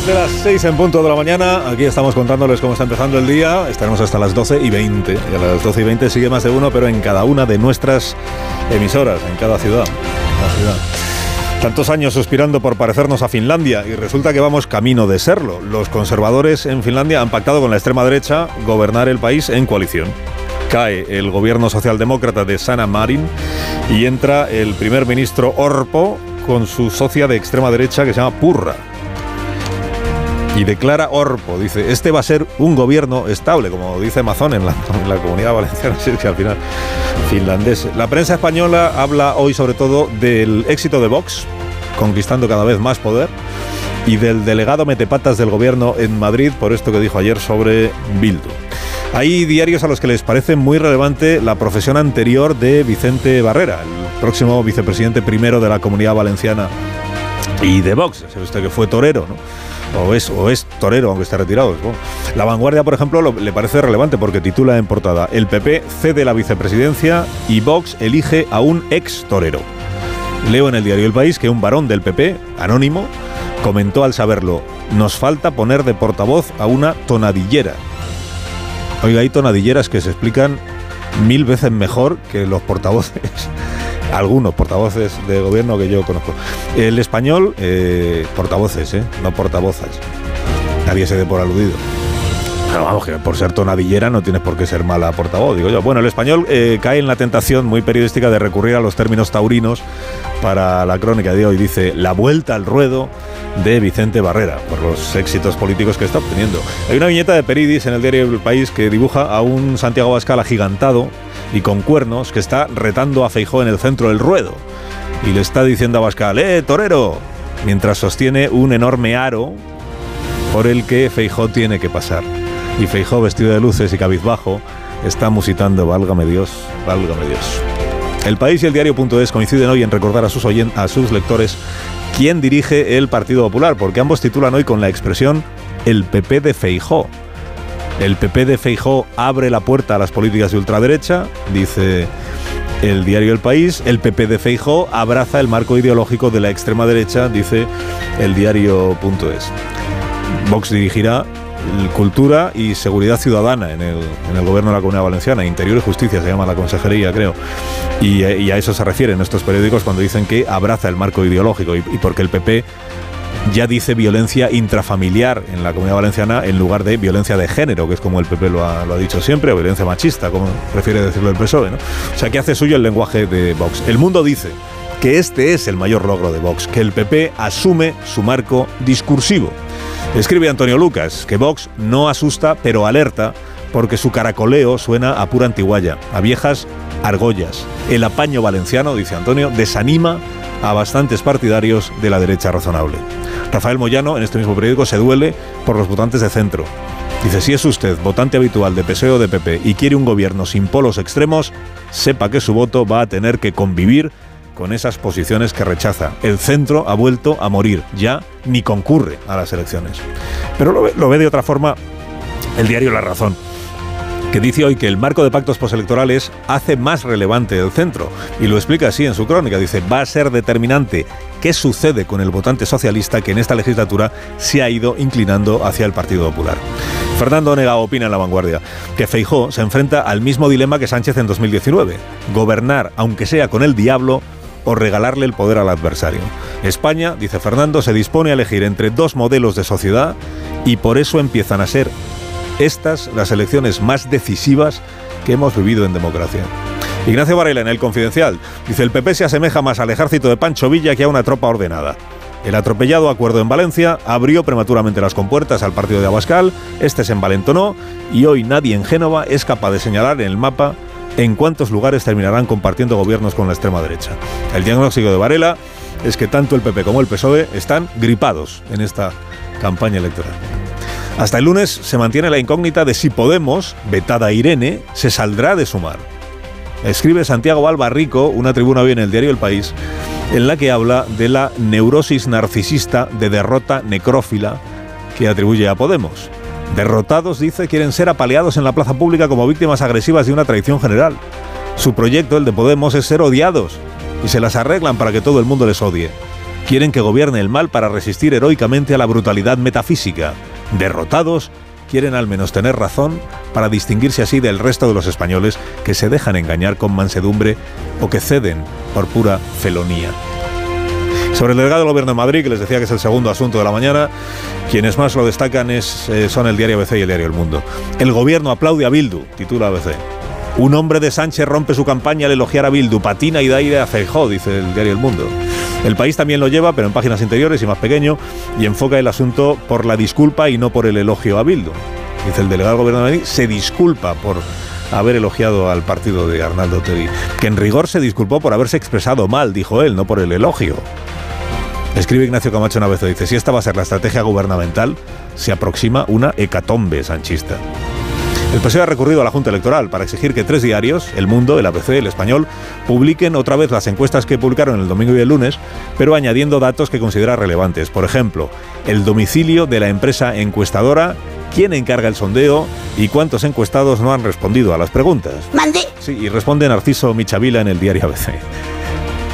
Desde las 6 en punto de la mañana, aquí estamos contándoles cómo está empezando el día. Estaremos hasta las 12 y 20. Y a las 12 y 20 sigue más de uno, pero en cada una de nuestras emisoras, en cada ciudad. Tantos años suspirando por parecernos a Finlandia y resulta que vamos camino de serlo. Los conservadores en Finlandia han pactado con la extrema derecha gobernar el país en coalición. Cae el gobierno socialdemócrata de Sanna Marin y entra el primer ministro Orpo con su socia de extrema derecha que se llama Purra. Y declara Orpo, dice, este va a ser un gobierno estable, como dice Mazón en la, comunidad valenciana, sí, que al final finlandés. La prensa española habla hoy sobre todo del éxito de Vox, conquistando cada vez más poder, y del delegado metepatas del gobierno en Madrid, por esto que dijo ayer sobre Bildu. Hay diarios a los que les parece muy relevante la profesión anterior de Vicente Barrera, el próximo vicepresidente primero de la comunidad valenciana y de Vox. Sabe usted que fue torero, ¿no? O es, o es torero, aunque esté retirado. La vanguardia, por ejemplo, lo- le parece relevante porque titula en portada: El PP cede la vicepresidencia y Vox elige a un ex torero. Leo en el diario El País que un varón del PP, anónimo, comentó al saberlo: Nos falta poner de portavoz a una tonadillera. Oiga, hay tonadilleras que se explican mil veces mejor que los portavoces, algunos portavoces de gobierno que yo conozco. El español, eh, portavoces, ¿eh? no portavozas. Nadie se dé por aludido. Pero vamos, que por ser tonadillera no tienes por qué ser mala portavoz, digo yo. Bueno, el español eh, cae en la tentación muy periodística de recurrir a los términos taurinos para la crónica de hoy. Dice, la vuelta al ruedo de Vicente Barrera, por los éxitos políticos que está obteniendo. Hay una viñeta de Peridis en el diario El País que dibuja a un Santiago Abascal agigantado y con cuernos que está retando a Feijó en el centro del ruedo. Y le está diciendo a Abascal, ¡eh, torero! Mientras sostiene un enorme aro por el que Feijó tiene que pasar. Y Feijó, vestido de luces y cabizbajo, está musitando Válgame Dios, válgame Dios. El País y el Diario.es coinciden hoy en recordar a sus, lectores quién dirige el Partido Popular, porque ambos titulan hoy con la expresión el PP de Feijó. El PP de Feijó abre la puerta a las políticas de ultraderecha, dice el diario El País. El PP de Feijó abraza el marco ideológico de la extrema derecha, dice el diario.es. Vox dirigirá Cultura y Seguridad Ciudadana en el, en el gobierno de la Comunidad Valenciana. Interior y Justicia se llama la consejería, creo. Y, a eso se refieren estos periódicos cuando dicen que abraza el marco ideológico y, porque el PP ya dice violencia intrafamiliar en la Comunidad Valenciana en lugar de violencia de género, que es como el PP lo ha, lo ha dicho siempre, o violencia machista, como prefiere decirlo el PSOE. ¿no? O sea, que hace suyo el lenguaje de Vox. El mundo dice que este es el mayor logro de Vox, que el PP asume su marco discursivo. Escribe Antonio Lucas que Vox no asusta, pero alerta, porque su caracoleo suena a pura antiguaya, a viejas argollas. El apaño valenciano, dice Antonio, desanima a bastantes partidarios de la derecha razonable. Rafael Moyano, en este mismo periódico, se duele por los votantes de centro. Dice, si es usted votante habitual de PSOE o de PP y quiere un gobierno sin polos extremos, sepa que su voto va a tener que convivir con esas posiciones que rechaza. El centro ha vuelto a morir, ya ni concurre a las elecciones. Pero lo ve, de otra forma el diario La Razón, que dice hoy que el marco de pactos postelectorales hace más relevante el centro. Y lo explica así en su crónica. Dice, va a ser determinante qué sucede con el votante socialista que en esta legislatura se ha ido inclinando hacia el Partido Popular. Fernando Onega opina en La Vanguardia que Feijó se enfrenta al mismo dilema que Sánchez en 2019. Gobernar, aunque sea con el diablo, o regalarle el poder al adversario. España, dice Fernando, se dispone a elegir entre dos modelos de sociedad y por eso empiezan a ser estas las elecciones más decisivas que hemos vivido en democracia. Ignacio Varela en El Confidencial dice el PP se asemeja más al ejército de Pancho Villa que a una tropa ordenada. El atropellado acuerdo en Valencia abrió prematuramente las compuertas al partido de Abascal, este se envalentonó y hoy nadie en Génova es capaz de señalar en el mapa en cuántos lugares terminarán compartiendo gobiernos con la extrema derecha. El diagnóstico de Varela es que tanto el PP como el PSOE están gripados en esta campaña electoral. Hasta el lunes se mantiene la incógnita de si Podemos, vetada Irene, se saldrá de sumar. Escribe Santiago Albarrico, una tribuna hoy en el diario El País, en la que habla de la neurosis narcisista de derrota necrófila que atribuye a Podemos. Derrotados, dice, quieren ser apaleados en la plaza pública como víctimas agresivas de una traición general. Su proyecto, el de Podemos, es ser odiados y se las arreglan para que todo el mundo les odie. Quieren que gobierne el mal para resistir heroicamente a la brutalidad metafísica. Derrotados, quieren al menos tener razón para distinguirse así del resto de los españoles que se dejan engañar con mansedumbre o que ceden por pura felonía. Sobre el delegado del Gobierno de Madrid, que les decía que es el segundo asunto de la mañana, quienes más lo destacan es, eh, son el diario ABC y el diario El Mundo. El Gobierno aplaude a Bildu, titula ABC. Un hombre de Sánchez rompe su campaña al elogiar a Bildu, patina y da aire a Feijó, dice el diario El Mundo. El país también lo lleva, pero en páginas interiores y más pequeño, y enfoca el asunto por la disculpa y no por el elogio a Bildu. Dice el delegado del Gobierno de Madrid, se disculpa por haber elogiado al partido de Arnaldo Tegui, que en rigor se disculpó por haberse expresado mal, dijo él, no por el elogio. Escribe Ignacio Camacho una vez, dice, si esta va a ser la estrategia gubernamental, se aproxima una hecatombe sanchista. El PSOE ha recurrido a la Junta Electoral para exigir que tres diarios, El Mundo, el ABC, el Español, publiquen otra vez las encuestas que publicaron el domingo y el lunes, pero añadiendo datos que considera relevantes. Por ejemplo, el domicilio de la empresa encuestadora, quién encarga el sondeo y cuántos encuestados no han respondido a las preguntas. Mande. Sí, y responde Narciso Michavila en el diario ABC.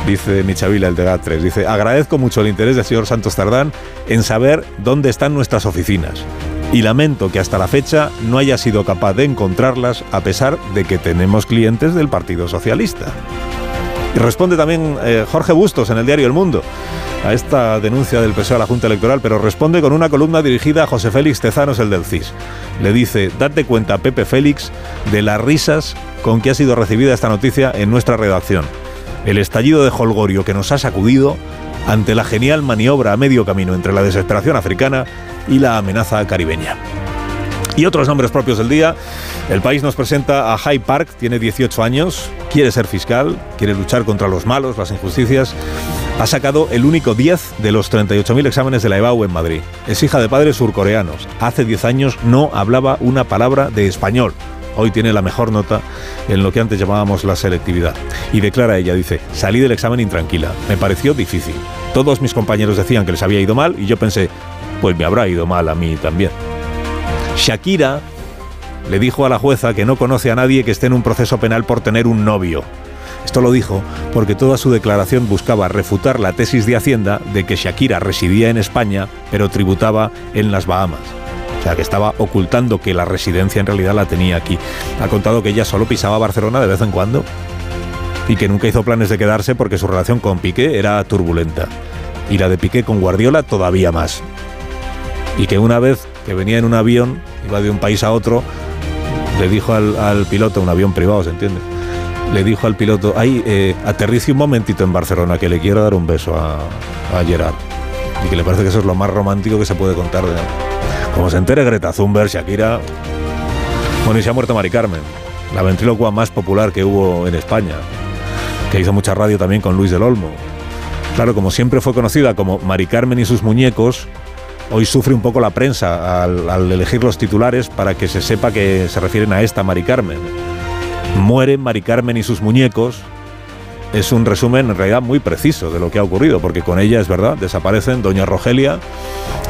Dice Michavila, el de GAT3, dice, agradezco mucho el interés del señor Santos Tardán en saber dónde están nuestras oficinas y lamento que hasta la fecha no haya sido capaz de encontrarlas a pesar de que tenemos clientes del Partido Socialista. Y responde también eh, Jorge Bustos en el diario El Mundo a esta denuncia del PSOE a la Junta Electoral, pero responde con una columna dirigida a José Félix Tezanos, el del CIS. Le dice, date cuenta, Pepe Félix, de las risas con que ha sido recibida esta noticia en nuestra redacción. El estallido de Holgorio que nos ha sacudido ante la genial maniobra a medio camino entre la desesperación africana y la amenaza caribeña. Y otros nombres propios del día. El país nos presenta a Hyde Park, tiene 18 años, quiere ser fiscal, quiere luchar contra los malos, las injusticias. Ha sacado el único 10 de los 38.000 exámenes de la EBAU en Madrid. Es hija de padres surcoreanos. Hace 10 años no hablaba una palabra de español. Hoy tiene la mejor nota en lo que antes llamábamos la selectividad. Y declara ella, dice, salí del examen intranquila. Me pareció difícil. Todos mis compañeros decían que les había ido mal y yo pensé, pues me habrá ido mal a mí también. Shakira le dijo a la jueza que no conoce a nadie que esté en un proceso penal por tener un novio. Esto lo dijo porque toda su declaración buscaba refutar la tesis de Hacienda de que Shakira residía en España pero tributaba en las Bahamas. Sea, que estaba ocultando que la residencia en realidad la tenía aquí. Ha contado que ella solo pisaba Barcelona de vez en cuando y que nunca hizo planes de quedarse porque su relación con Piqué era turbulenta. Y la de Piqué con Guardiola todavía más y que una vez que venía en un avión, iba de un país a otro, le dijo al, piloto, un avión privado, ¿se entiende? Le dijo al piloto, ay, eh, aterrice un momentito en Barcelona, que le quiero dar un beso a, a Gerard. Y que le parece que eso es lo más romántico que se puede contar. De, como se entere Greta Thunberg, Shakira... Bueno, y se ha muerto Mari Carmen, la ventrílocua más popular que hubo en España, que hizo mucha radio también con Luis del Olmo. Claro, como siempre fue conocida como Mari Carmen y sus muñecos, hoy sufre un poco la prensa al, elegir los titulares para que se sepa que se refieren a esta Mari Carmen. Muere Mari Carmen y sus muñecos. Es un resumen en realidad muy preciso de lo que ha ocurrido, porque con ella es verdad, desaparecen Doña Rogelia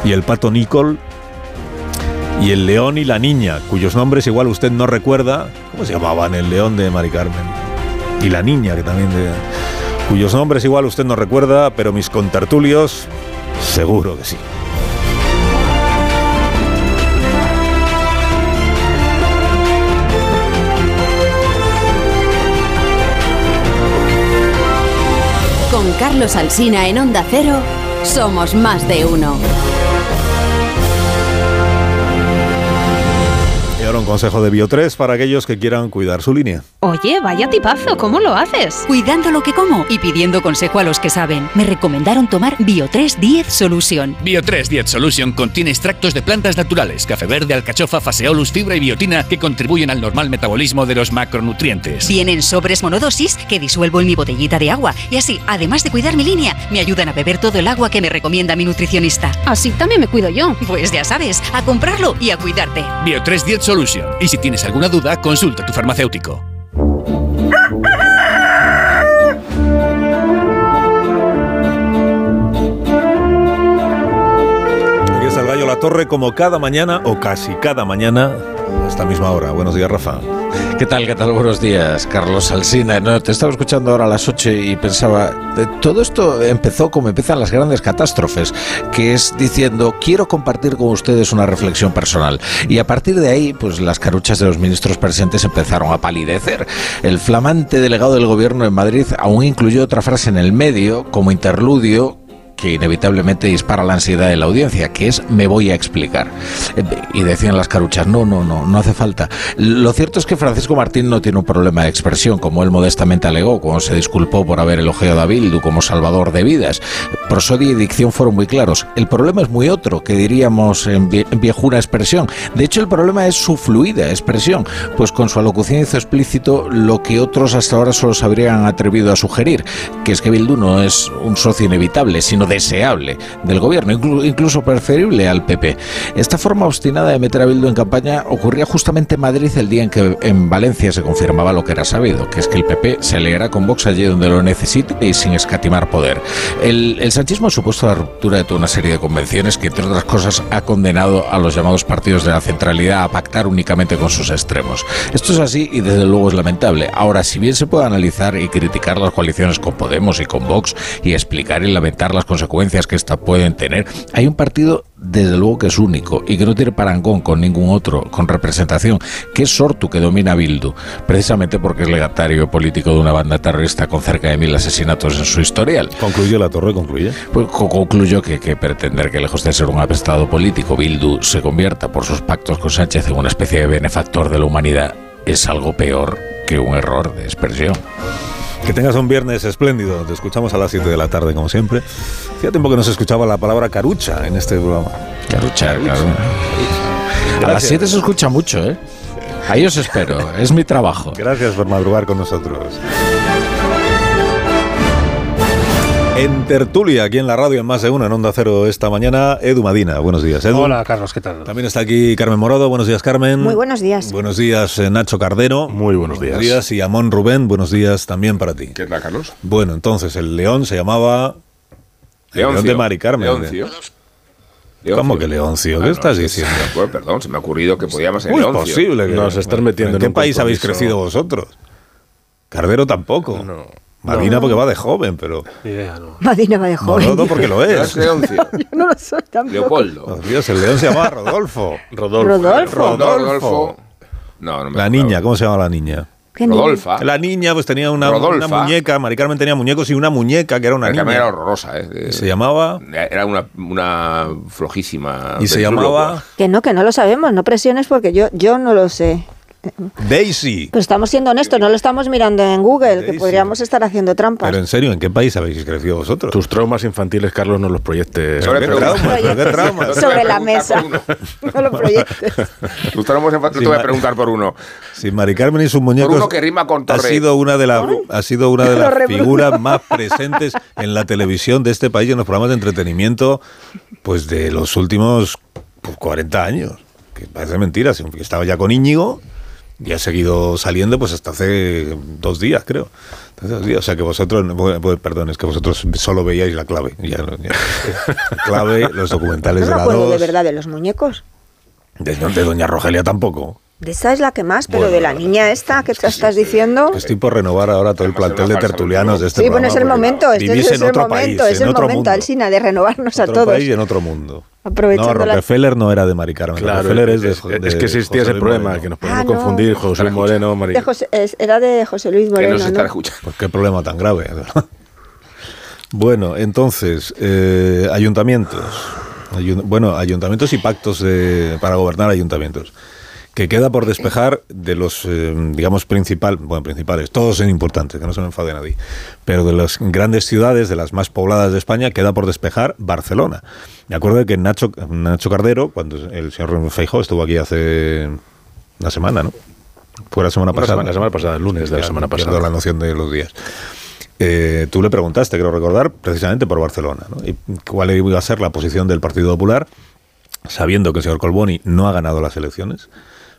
y el pato Nicol y el león y la niña, cuyos nombres igual usted no recuerda. ¿Cómo se llamaban el león de Mari Carmen? Y la niña, que también de, cuyos nombres igual usted no recuerda, pero mis contertulios seguro que sí. Con Carlos Alsina en Onda Cero, somos más de uno. Un consejo de Bio3 para aquellos que quieran cuidar su línea. Oye, vaya tipazo, ¿cómo lo haces? Cuidando lo que como y pidiendo consejo a los que saben. Me recomendaron tomar Bio3 10 Solution. Bio3 10 Solution contiene extractos de plantas naturales, café verde, alcachofa, faseolus, fibra y biotina que contribuyen al normal metabolismo de los macronutrientes. Vienen sobres monodosis que disuelvo en mi botellita de agua y así, además de cuidar mi línea, me ayudan a beber todo el agua que me recomienda mi nutricionista. Así también me cuido yo. Pues ya sabes, a comprarlo y a cuidarte. Bio3 10 Solution. Y si tienes alguna duda, consulta a tu farmacéutico. Aquí está el gallo La Torre como cada mañana o casi cada mañana esta misma hora. Buenos días, Rafa. ¿Qué tal? ¿Qué tal? Buenos días, Carlos Alsina. Te estaba escuchando ahora a las 8 y pensaba, todo esto empezó como empiezan las grandes catástrofes, que es diciendo, quiero compartir con ustedes una reflexión personal. Y a partir de ahí, pues las caruchas de los ministros presentes empezaron a palidecer. El flamante delegado del gobierno en Madrid aún incluyó otra frase en el medio como interludio que inevitablemente dispara la ansiedad de la audiencia, que es me voy a explicar. Y decían las caruchas, no, no, no, no hace falta. Lo cierto es que Francisco Martín no tiene un problema de expresión, como él modestamente alegó, cuando se disculpó por haber elogiado a Bildu como salvador de vidas. Prosodia y dicción fueron muy claros. El problema es muy otro, que diríamos en viejuna expresión. De hecho, el problema es su fluida expresión, pues con su alocución hizo explícito lo que otros hasta ahora solo se habrían atrevido a sugerir, que es que Bildu no es un socio inevitable, sino deseable del gobierno, inclu- incluso preferible al PP. Esta forma obstinada de meter a Bildu en campaña ocurría justamente en Madrid el día en que en Valencia se confirmaba lo que era sabido, que es que el PP se leerá con Vox allí donde lo necesite y sin escatimar poder. El, el sanchismo ha supuesto la ruptura de toda una serie de convenciones que, entre otras cosas, ha condenado a los llamados partidos de la centralidad a pactar únicamente con sus extremos. Esto es así y desde luego es lamentable. Ahora, si bien se puede analizar y criticar las coaliciones con Podemos y con Vox y explicar y lamentar las consecuencias que éstas pueden tener, hay un partido desde luego que es único y que no tiene parangón con ningún otro con representación, que es Sortu que domina Bildu, precisamente porque es legatario político de una banda terrorista con cerca de mil asesinatos en su historial. Concluye La Torre, concluye. Pues co- concluyo que, que pretender que lejos de ser un apestado político, Bildu se convierta por sus pactos con Sánchez en una especie de benefactor de la humanidad es algo peor que un error de expresión. Que tengas un viernes espléndido. Te escuchamos a las 7 de la tarde, como siempre. Hacía tiempo que no se escuchaba la palabra carucha en este programa. Carucha, claro. A las Gracias. 7 se escucha mucho, ¿eh? Ahí os espero, es mi trabajo. Gracias por madrugar con nosotros. En tertulia, aquí en la radio, en más de una, en Onda Cero esta mañana, Edu Madina. Buenos días, Edu. Hola, Carlos, ¿qué tal? También está aquí Carmen Morado. Buenos días, Carmen. Muy buenos días. Buenos días, eh, Nacho Cardero. Muy buenos Buenos días. días. Y Amón Rubén, buenos días también para ti. ¿Qué tal, Carlos? Bueno, entonces, el león se llamaba... el Leoncio. león de Mari Carmen. Leoncio. ¿Cómo que Leoncio? ¿Qué Ah, estás no, diciendo? ocurre, perdón, se me ha ocurrido que podíamos ser ¿Cómo es Leoncio. posible que Nos metiendo ¿En en qué un país habéis crecido vosotros? Cardero tampoco. No. Madina porque va de joven, pero idea, no. Madina va de joven. Morado porque lo No es. Leoncio. Yo no lo soy tampoco. Leopoldo. Oh, Dios, el león se llamaba Rodolfo. Rodolfo. Rodolfo. Rodolfo. No, no me La acuerdo. niña, ¿cómo se llama la niña? Rodolfa. La niña pues tenía una, una muñeca, Mari Carmen tenía muñecos y una muñeca que era una La Carmen niña. era horrorosa, ¿eh? Se llamaba Era una, una flojísima. y se llamaba Que no, que no lo sabemos, no presiones porque yo, yo no lo sé. Daisy. Pero estamos siendo honestos, no lo estamos mirando en Google, que podríamos estar haciendo trampas. Pero en serio, ¿en qué país habéis crecido vosotros? Tus traumas infantiles, Carlos, no los proyectes. Sobre ¿Qué todo- traumas? ¿Pero ¿Qué traumas? No te Sobre voy a la mesa. No lo proyectes. Tus traumas infantiles, te voy a preguntar por uno. Si Mari Carmen y sus muñecos uno que rima con ha sido una de las ha sido una de las figuras más presentes en la televisión de este país y en los programas de entretenimiento pues de los últimos pues, 40 años. Que parece mentira, si estaba ya con Íñigo y ha seguido saliendo pues hasta hace dos días, creo. O sea que vosotros, pues, perdón, es que vosotros solo veíais la clave. Ya, ya. La clave, los documentales No de la acuerdo de 2. verdad de los muñecos. De, de Doña Rogelia tampoco. De esa es la que más, pero Bueno, de la niña esta que te estás diciendo. Que estoy por renovar ahora todo el plantel de tertulianos de este Sí, bueno, es el momento, este es en el otro momento, país, es en el otro momento. Alsina, de renovarnos a otro todos. país y en otro mundo. Aprovechando no, la- Rockefeller no era de Mari Carmen. Claro, Rockefeller es, de, es, de es que existía ese problema, que nos podemos Ah, no. confundir, José Luis Moreno, Mari- De José- es- era de José Luis Que Moreno, no se está ¿no? escuchando. Pues qué problema tan grave. ¿verdad? bueno, entonces, eh, ayuntamientos. Ayun- bueno, ayuntamientos y pactos de- para gobernar ayuntamientos. Que queda por despejar de los, eh, digamos, principal, bueno, principales, todos son importantes, que no se me enfade nadie, pero de las grandes ciudades, de las más pobladas de España, queda por despejar Barcelona. Me acuerdo de que Nacho, Nacho Cardero, cuando el señor Feijó estuvo aquí hace una semana, ¿no? Fue la semana Una pasada. semana- la semana pasada, el lunes de la semana pasada. la noción de los días. Eh, tú le preguntaste, creo recordar, precisamente por Barcelona, ¿no? Y cuál iba a ser la posición del Partido Popular, sabiendo que el señor Colboni no ha ganado las elecciones,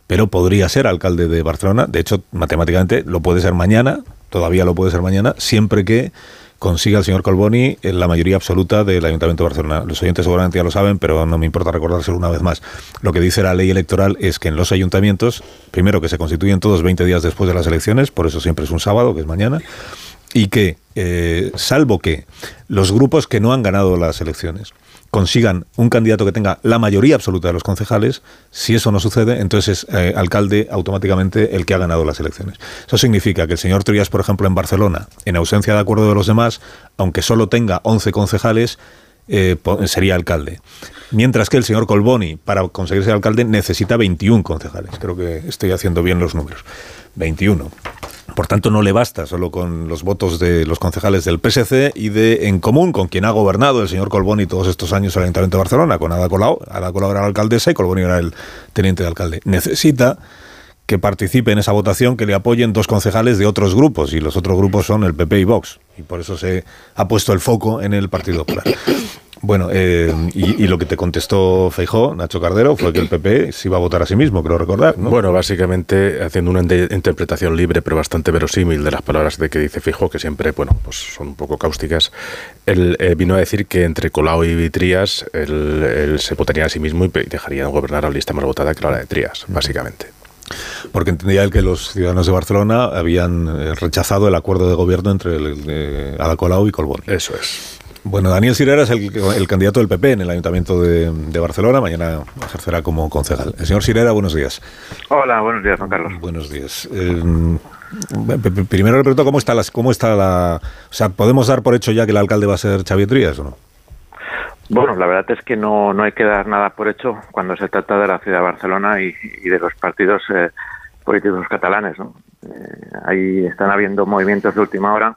pero podría ser alcalde de Barcelona. De hecho, matemáticamente lo puede ser mañana, todavía lo puede ser mañana, siempre que consiga el señor Colboni la mayoría absoluta del Ayuntamiento de Barcelona. Los oyentes seguramente ya lo saben, pero no me importa recordárselo una vez más. Lo que dice la ley electoral es que en los ayuntamientos, primero que se constituyen todos 20 días después de las elecciones, por eso siempre es un sábado, que es mañana, y que, eh, salvo que los grupos que no han ganado las elecciones consigan un candidato que tenga la mayoría absoluta de los concejales, si eso no sucede, entonces es eh, alcalde automáticamente el que ha ganado las elecciones. Eso significa que el señor Trías, por ejemplo, en Barcelona, en ausencia de acuerdo de los demás, aunque solo tenga 11 concejales, eh, sería alcalde. Mientras que el señor Colboni, para conseguir ser alcalde, necesita 21 concejales. Creo que estoy haciendo bien los números. 21. Por tanto, no le basta solo con los votos de los concejales del PSC y de En Común, con quien ha gobernado el señor Colboni todos estos años el Ayuntamiento de Barcelona, con Ada Colau. Ada Colau era la alcaldesa y Colboni era el teniente de alcalde. Necesita que participe en esa votación, que le apoyen dos concejales de otros grupos, y los otros grupos son el PP y Vox. Y por eso se ha puesto el foco en el Partido Popular. Bueno, eh, y, y lo que te contestó Feijó, Nacho Cardero, fue que el PP se iba a votar a sí mismo, creo recordar. ¿no? Bueno, básicamente haciendo una interpretación libre pero bastante verosímil de las palabras de que dice Fijo, que siempre, bueno, pues son un poco cáusticas, él eh, vino a decir que entre Colau y Trías él, él se votaría a sí mismo y dejaría de gobernar a la lista más votada que la de Trías, básicamente. Porque entendía él que los ciudadanos de Barcelona habían eh, rechazado el acuerdo de gobierno entre el, eh, Ada Colau y Colboni. Eso es. Bueno, Daniel Sirera es el, el candidato del PP en el Ayuntamiento de, de Barcelona. Mañana ejercerá como concejal. El señor Sirera, buenos días. Hola, buenos días, Juan Carlos. Buenos días. Eh, primero le pregunto cómo está, las, cómo está la... O sea, ¿podemos dar por hecho ya que el alcalde va a ser Xavier Trías o no? Bueno, la verdad es que no, no hay que dar nada por hecho cuando se trata de la ciudad de Barcelona y, de los partidos eh, políticos catalanes. ¿no? Eh, ahí están habiendo movimientos de última hora.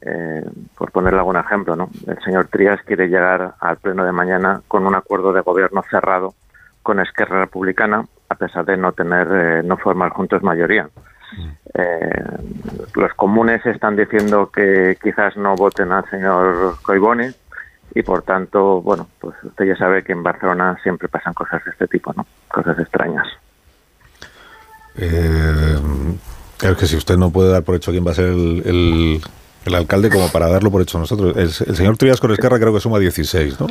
Eh, por ponerle algún ejemplo, ¿no? el señor Trías quiere llegar al pleno de mañana con un acuerdo de gobierno cerrado con Esquerra Republicana, a pesar de no tener, eh, no formar juntos mayoría. Los comunes están diciendo que quizás no voten al señor Coiboni y por tanto, bueno, pues usted ya sabe que en Barcelona siempre pasan cosas de este tipo, ¿no? Cosas extrañas. Eh, claro que si usted no puede dar por hecho quién va a ser el, el- el alcalde como para darlo por hecho nosotros. El, el señor Trías con Esquerra creo que suma 16, ¿no?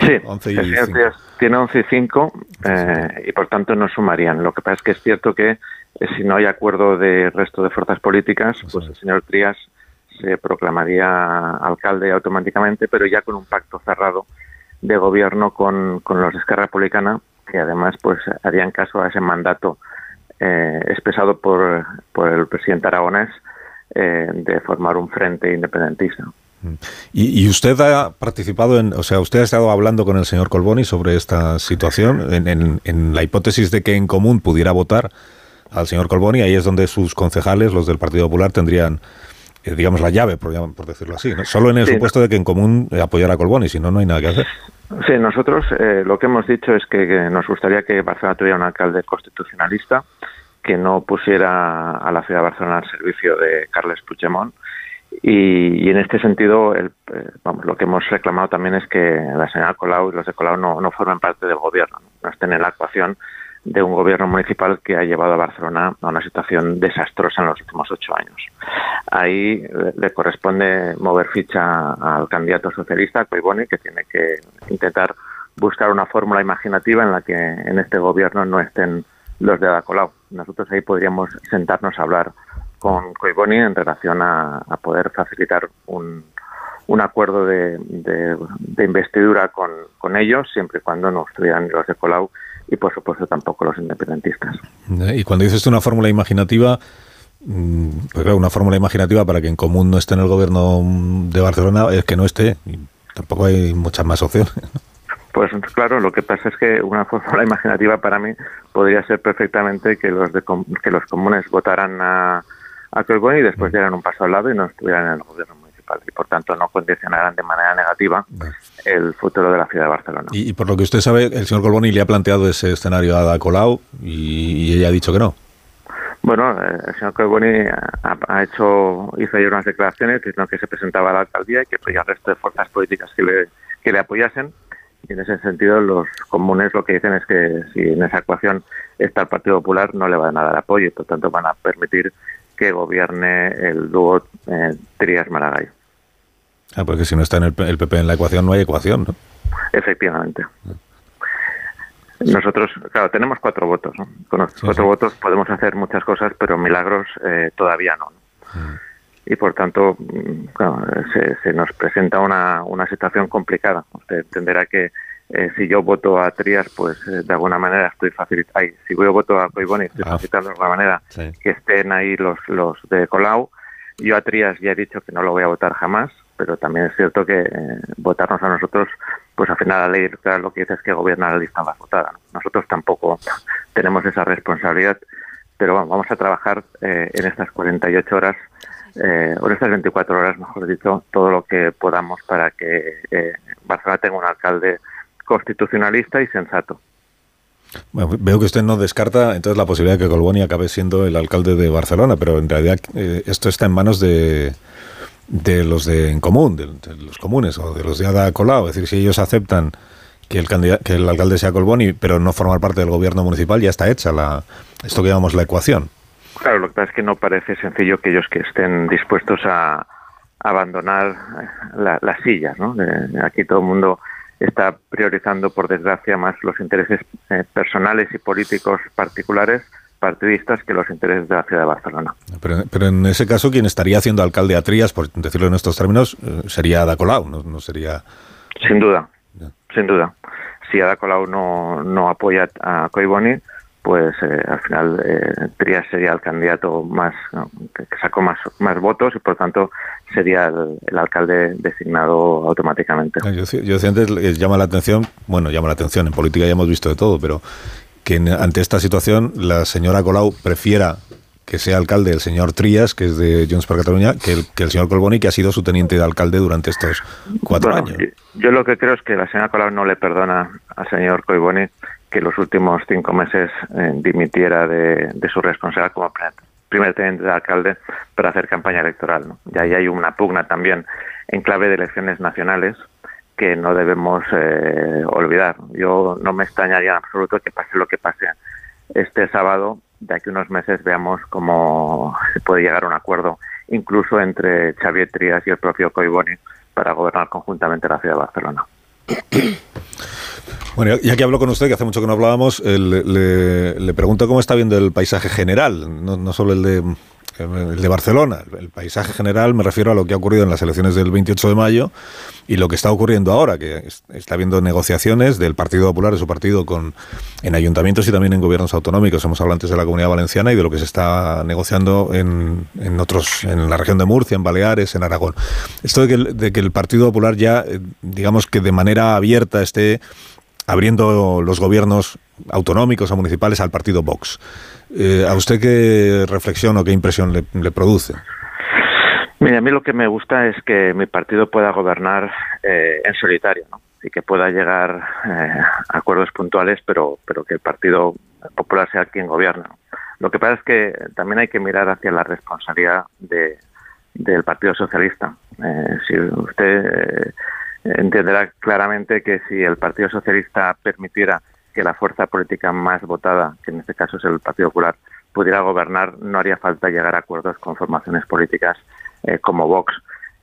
Sí, 11 y el señor. Trías tiene 11 y 5 eh, y por tanto no sumarían. Lo que pasa es que es cierto que eh, si no hay acuerdo de resto de fuerzas políticas, pues el señor Trías se proclamaría alcalde automáticamente, pero ya con un pacto cerrado de gobierno con, con los Esquerra Republicana, que además pues harían caso a ese mandato eh, expresado por, por el presidente aragonés eh, de formar un frente independentista. ¿Y, y usted ha participado en, o sea, usted ha estado hablando con el señor Colboni sobre esta situación, en, en- en la hipótesis de que en común pudiera votar al señor Colboni, ahí es donde sus concejales, los del Partido Popular, tendrían, eh, digamos, la llave, por, por decirlo así, ¿no? Solo en el Sí, supuesto de que en común eh, apoyara a Colboni, si no, no hay nada que hacer. Sí, nosotros eh, lo que hemos dicho es que, que nos gustaría que Barcelona tuviera un alcalde constitucionalista que no pusiera a la ciudad de Barcelona al servicio de Carles Puigdemont. Y, y en este sentido, el, eh, vamos, lo que hemos reclamado también es que la señora Colau y los de Colau no, no formen parte del gobierno, no, no estén en la actuación de un gobierno municipal que ha llevado a Barcelona a una situación desastrosa en los últimos ocho años. Ahí eh, le corresponde mover ficha al candidato socialista, Coiboni, que tiene que intentar buscar una fórmula imaginativa en la que en este gobierno no estén los de Ada Colau. Nosotros ahí podríamos sentarnos a hablar con Coiboni en relación a, poder facilitar un, un acuerdo de, de- de investidura con, con ellos, siempre y cuando no estuvieran los de Colau y, por supuesto, tampoco los independentistas. Y cuando dices una fórmula imaginativa, mm, pues claro, una fórmula imaginativa para que en común no esté en el gobierno mm, de Barcelona es que no esté. Y tampoco hay muchas más opciones. ¿no? Pues claro, lo que pasa es que una fórmula imaginativa para mí podría ser perfectamente que los de com- que los comunes votaran a, a Collboni y después dieran un paso al lado y no estuvieran en el gobierno municipal y por tanto no condicionaran de manera negativa el futuro de la ciudad de Barcelona. Y, y por lo que usted sabe, el señor Colboni le ha planteado ese escenario a Ada Colau y, y ella ha dicho que no. Bueno, eh, el señor Collboni ha, ha hecho, hizo ayer unas declaraciones diciendo que se presentaba a la alcaldía y que pedía al resto de fuerzas políticas que le, que le apoyasen. Y en ese sentido, los comunes lo que dicen es que si en esa ecuación está el Partido Popular, no le van a dar apoyo y por tanto van a permitir que gobierne el dúo eh, Trías-Maragall. Ah, porque si no está en el, PP en la ecuación, no hay ecuación, ¿no? Efectivamente. Nosotros, claro, tenemos cuatro votos. ¿no? Con los cuatro votos podemos hacer muchas cosas, pero milagros eh, todavía no. ¿no? Y por tanto, mm, claro, se, se nos presenta una, una situación complicada. Usted entenderá que eh, si yo voto a Trias, pues eh, de alguna manera estoy facilitando. Si yo voto a Coiboni, estoy facilitando de alguna manera que estén ahí los, los de Colau. Yo a Trias ya he dicho que no lo voy a votar jamás, pero también es cierto que eh, votarnos a nosotros, pues al final la ley claro, lo que dice es que gobierna la lista más votada. ¿no? Nosotros tampoco tenemos esa responsabilidad, pero bueno, vamos a trabajar eh, en estas 48 horas, eh, o en estas 24 horas, mejor dicho, todo lo que podamos para que eh, Barcelona tenga un alcalde constitucionalista y sensato. Bueno, veo que usted no descarta entonces la posibilidad de que Colboni acabe siendo el alcalde de Barcelona, pero en realidad eh, esto está en manos de, de los de en común, de, de los comunes o de los de Ada Colau. Es decir, si ellos aceptan que el, que el alcalde sea Colboni, pero no formar parte del gobierno municipal, ya está hecha la esto que llamamos la ecuación. Claro, lo que pasa es que no parece sencillo que ellos que estén dispuestos a abandonar eh, la- las sillas, ¿no? Eh, aquí todo el mundo está priorizando, por desgracia, más los intereses eh, personales y políticos particulares partidistas que los intereses de la ciudad de Barcelona. Pero, pero en ese caso, quien estaría haciendo alcalde a Trías, por decirlo en estos términos, eh, sería Ada Colau, no, no sería... Sin duda, sin duda. Si Ada Colau no, no apoya a Coiboni, pues eh, al final eh, Trias sería el candidato más que, sacó más, más votos y por tanto sería el, el alcalde designado automáticamente. Yo, yo antes, eh, llama la atención, bueno, llama la atención, en política ya hemos visto de todo, pero que en- ante esta situación la señora Colau prefiera que sea alcalde el señor Trías, que es de Junts per Cataluña, que el, que el señor Colboni, que ha sido su teniente de alcalde durante estos cuatro Bueno, años. Yo, yo lo que creo es que la señora Colau no le perdona al señor Coiboni que los últimos cinco meses eh, dimitiera de, su responsabilidad como primer, teniente de alcalde para hacer campaña electoral. ¿no? Y ahí hay una pugna también en clave de elecciones nacionales que no debemos eh, olvidar. Yo no me extrañaría en absoluto que pase lo que pase este sábado, de aquí unos meses veamos cómo se puede llegar a un acuerdo, incluso entre Xavier Trías y el propio Coiboni, para gobernar conjuntamente la ciudad de Barcelona. Bueno, ya que hablo con usted, que hace mucho que no hablábamos, eh, le, pregunto cómo está viendo el paisaje general, no, solo el de, el de Barcelona. El paisaje general me refiero a lo que ha ocurrido en las elecciones del 28 de mayo y lo que está ocurriendo ahora, que es- está habiendo negociaciones del Partido Popular, de su partido, con, en ayuntamientos y también en gobiernos autonómicos. Hemos hablado antes de la Comunidad Valenciana y de lo que se está negociando en, otros, en la región de Murcia, en Baleares, en Aragón. Esto de que el, de que el Partido Popular ya, eh, digamos que de manera abierta esté abriendo los gobiernos autonómicos o municipales al partido Vox. Eh, ¿A usted qué reflexión o qué impresión le, le produce? Mira, a mí lo que me gusta es que mi partido pueda gobernar eh, en solitario, ¿no? Y que pueda llegar eh, a acuerdos puntuales, pero, pero que el Partido Popular sea quien gobierna. Lo que pasa es que también hay que mirar hacia la responsabilidad de, del Partido Socialista. Eh, si usted entenderá claramente que si el Partido Socialista permitiera que la fuerza política más votada, que en este caso es el Partido Popular, pudiera gobernar, no haría falta llegar a acuerdos con formaciones políticas eh, como Vox.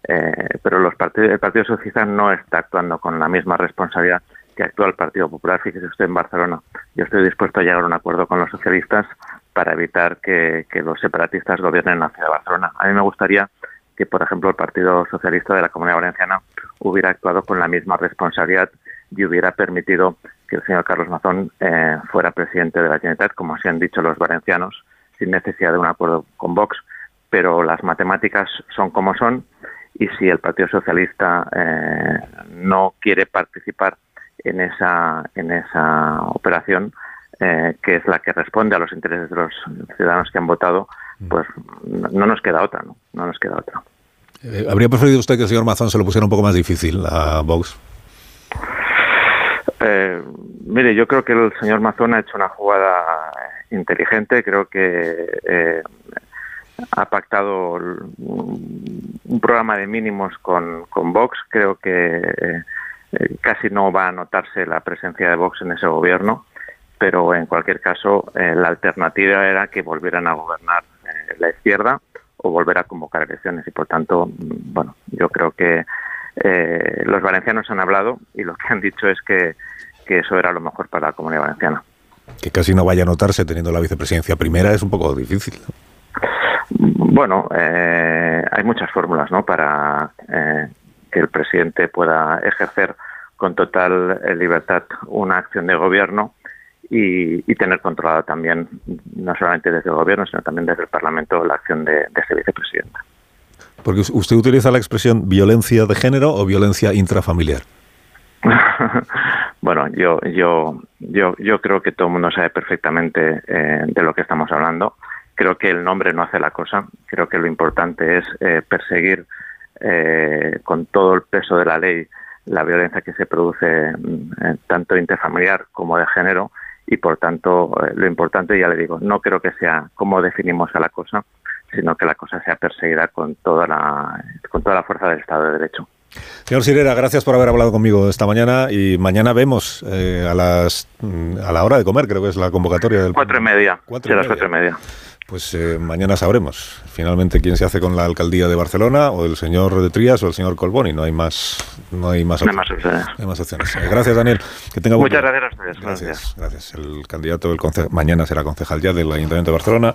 Eh, pero los partidos, el Partido Socialista no está actuando con la misma responsabilidad que actúa el Partido Popular. Fíjese usted en Barcelona. Yo estoy dispuesto a llegar a un acuerdo con los socialistas para evitar que, que los separatistas gobiernen la ciudad de Barcelona. A mí me gustaría que, por ejemplo, el Partido Socialista de la Comunidad Valenciana hubiera actuado con la misma responsabilidad y hubiera permitido que el señor Carlos Mazón eh, fuera presidente de la Generalitat, como así han dicho los valencianos, sin necesidad de un acuerdo con Vox. Pero las matemáticas son como son y si el Partido Socialista eh, no quiere participar en esa, en esa operación, eh, que es la que responde a los intereses de los ciudadanos que han votado, pues no nos queda otra, ¿no? No nos queda otra. Eh, ¿Habría preferido usted que el señor Mazón se lo pusiera un poco más difícil a Vox? Eh, mire, yo creo que el señor Mazón ha hecho una jugada inteligente. Creo que eh, ha pactado un programa de mínimos con, con Vox. Creo que eh, casi no va a notarse la presencia de Vox en ese gobierno, pero en cualquier caso eh, la alternativa era que volvieran a gobernar la izquierda o volver a convocar elecciones y por tanto, mm, bueno, yo creo que eh, los valencianos han hablado y lo que han dicho es que, que eso era lo mejor para la comunidad valenciana. Que casi no vaya a notarse teniendo la vicepresidencia primera es un poco difícil. Bueno, eh, hay muchas fórmulas ¿no? para eh, que el presidente pueda ejercer con total eh, libertad una acción de gobierno y, y, tener controlada también, no solamente desde el gobierno, sino también desde el Parlamento, la acción de, de este vicepresidente. Porque usted utiliza la expresión violencia de género o violencia intrafamiliar. bueno, yo, yo, yo, yo creo que todo el mundo sabe perfectamente eh, de lo que estamos hablando. Creo que el nombre no hace la cosa. Creo que lo importante es eh, perseguir eh, con todo el peso de la ley la violencia que se produce eh, tanto interfamiliar como de género y por tanto eh, lo importante ya le digo no creo que sea cómo definimos a la cosa sino que la cosa sea perseguida con toda la con toda la fuerza del Estado de Derecho. Señor Sirera, gracias por haber hablado conmigo esta mañana y mañana vemos eh, a las a la hora de comer, creo que es la convocatoria del cuatro y media. Cuatro y las cuatro y media. Pues eh, mañana sabremos finalmente quién se hace con la alcaldía de Barcelona, o el señor de Trías o el señor Colboni. No hay más, no hay más, No más opciones. No hay más opciones. Eh, gracias, Daniel. Que tenga Muchas gracias a ustedes. Gracias, gracias. El candidato del conce- mañana será concejal ya del Ayuntamiento de Barcelona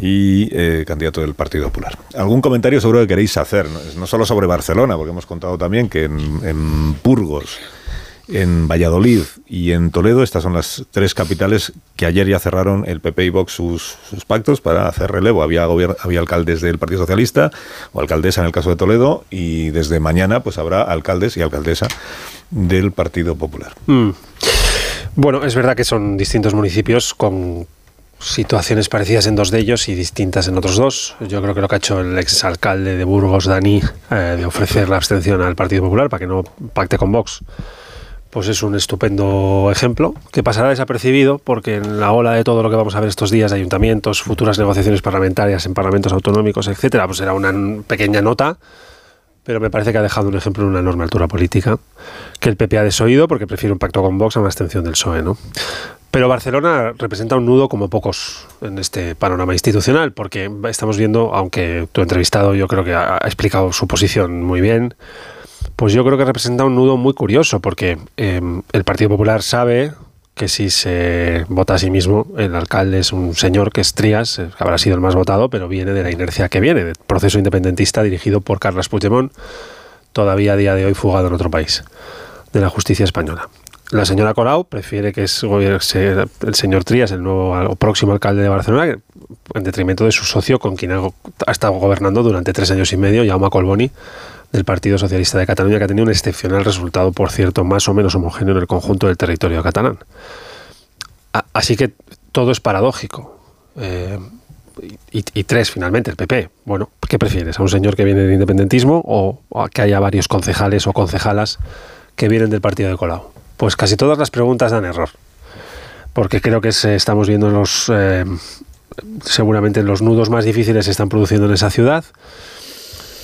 y eh, candidato del Partido Popular. ¿Algún comentario seguro que queréis hacer? No, no solo sobre Barcelona, porque hemos contado también que en, en Burgos, en Valladolid y en Toledo, estas son las tres capitales que ayer ya cerraron el PP y Vox sus, sus pactos para hacer relevo. Había, había alcaldes del Partido Socialista o alcaldesa en el caso de Toledo y desde mañana pues habrá alcaldes y alcaldesa del Partido Popular. Mm. Bueno, es verdad que son distintos municipios con situaciones parecidas en dos de ellos y distintas en otros dos. Yo creo que lo que ha hecho el exalcalde de Burgos, Dani, eh, de ofrecer la abstención al Partido Popular para que no pacte con Vox, pues es un estupendo ejemplo que pasará desapercibido porque en la ola de todo lo que vamos a ver estos días, de ayuntamientos, futuras negociaciones parlamentarias en parlamentos autonómicos, etcétera, pues será una pequeña nota pero me parece que ha dejado un ejemplo de una enorme altura política que el PP ha desoído porque prefiere un pacto con Vox a una abstención del PSOE, ¿no? Pero Barcelona representa un nudo como pocos en este panorama institucional, porque estamos viendo, aunque tu entrevistado yo creo que ha explicado su posición muy bien, pues yo creo que representa un nudo muy curioso, porque eh, el Partido Popular sabe que si se vota a sí mismo, el alcalde es un señor que es Trías, eh, que habrá sido el más votado, pero viene de la inercia que viene, del proceso independentista dirigido por Carles Puigdemont, todavía a día de hoy fugado en otro país, de la justicia española. La señora Colau prefiere que es el señor Trías, el nuevo o próximo alcalde de Barcelona, en detrimento de su socio con quien ha estado gobernando durante tres años y medio, Jaume Colboni, del Partido Socialista de Cataluña, que ha tenido un excepcional resultado, por cierto, más o menos homogéneo en el conjunto del territorio catalán. Así que todo es paradójico. Eh, y, tres, finalmente, el PP. Bueno, ¿qué prefieres? ¿A un señor que viene del independentismo o, a que haya varios concejales o concejalas que vienen del partido de Colau? Pues casi todas las preguntas dan error. Porque creo que se, estamos viendo los. eh, seguramente los nudos más difíciles se están produciendo en esa ciudad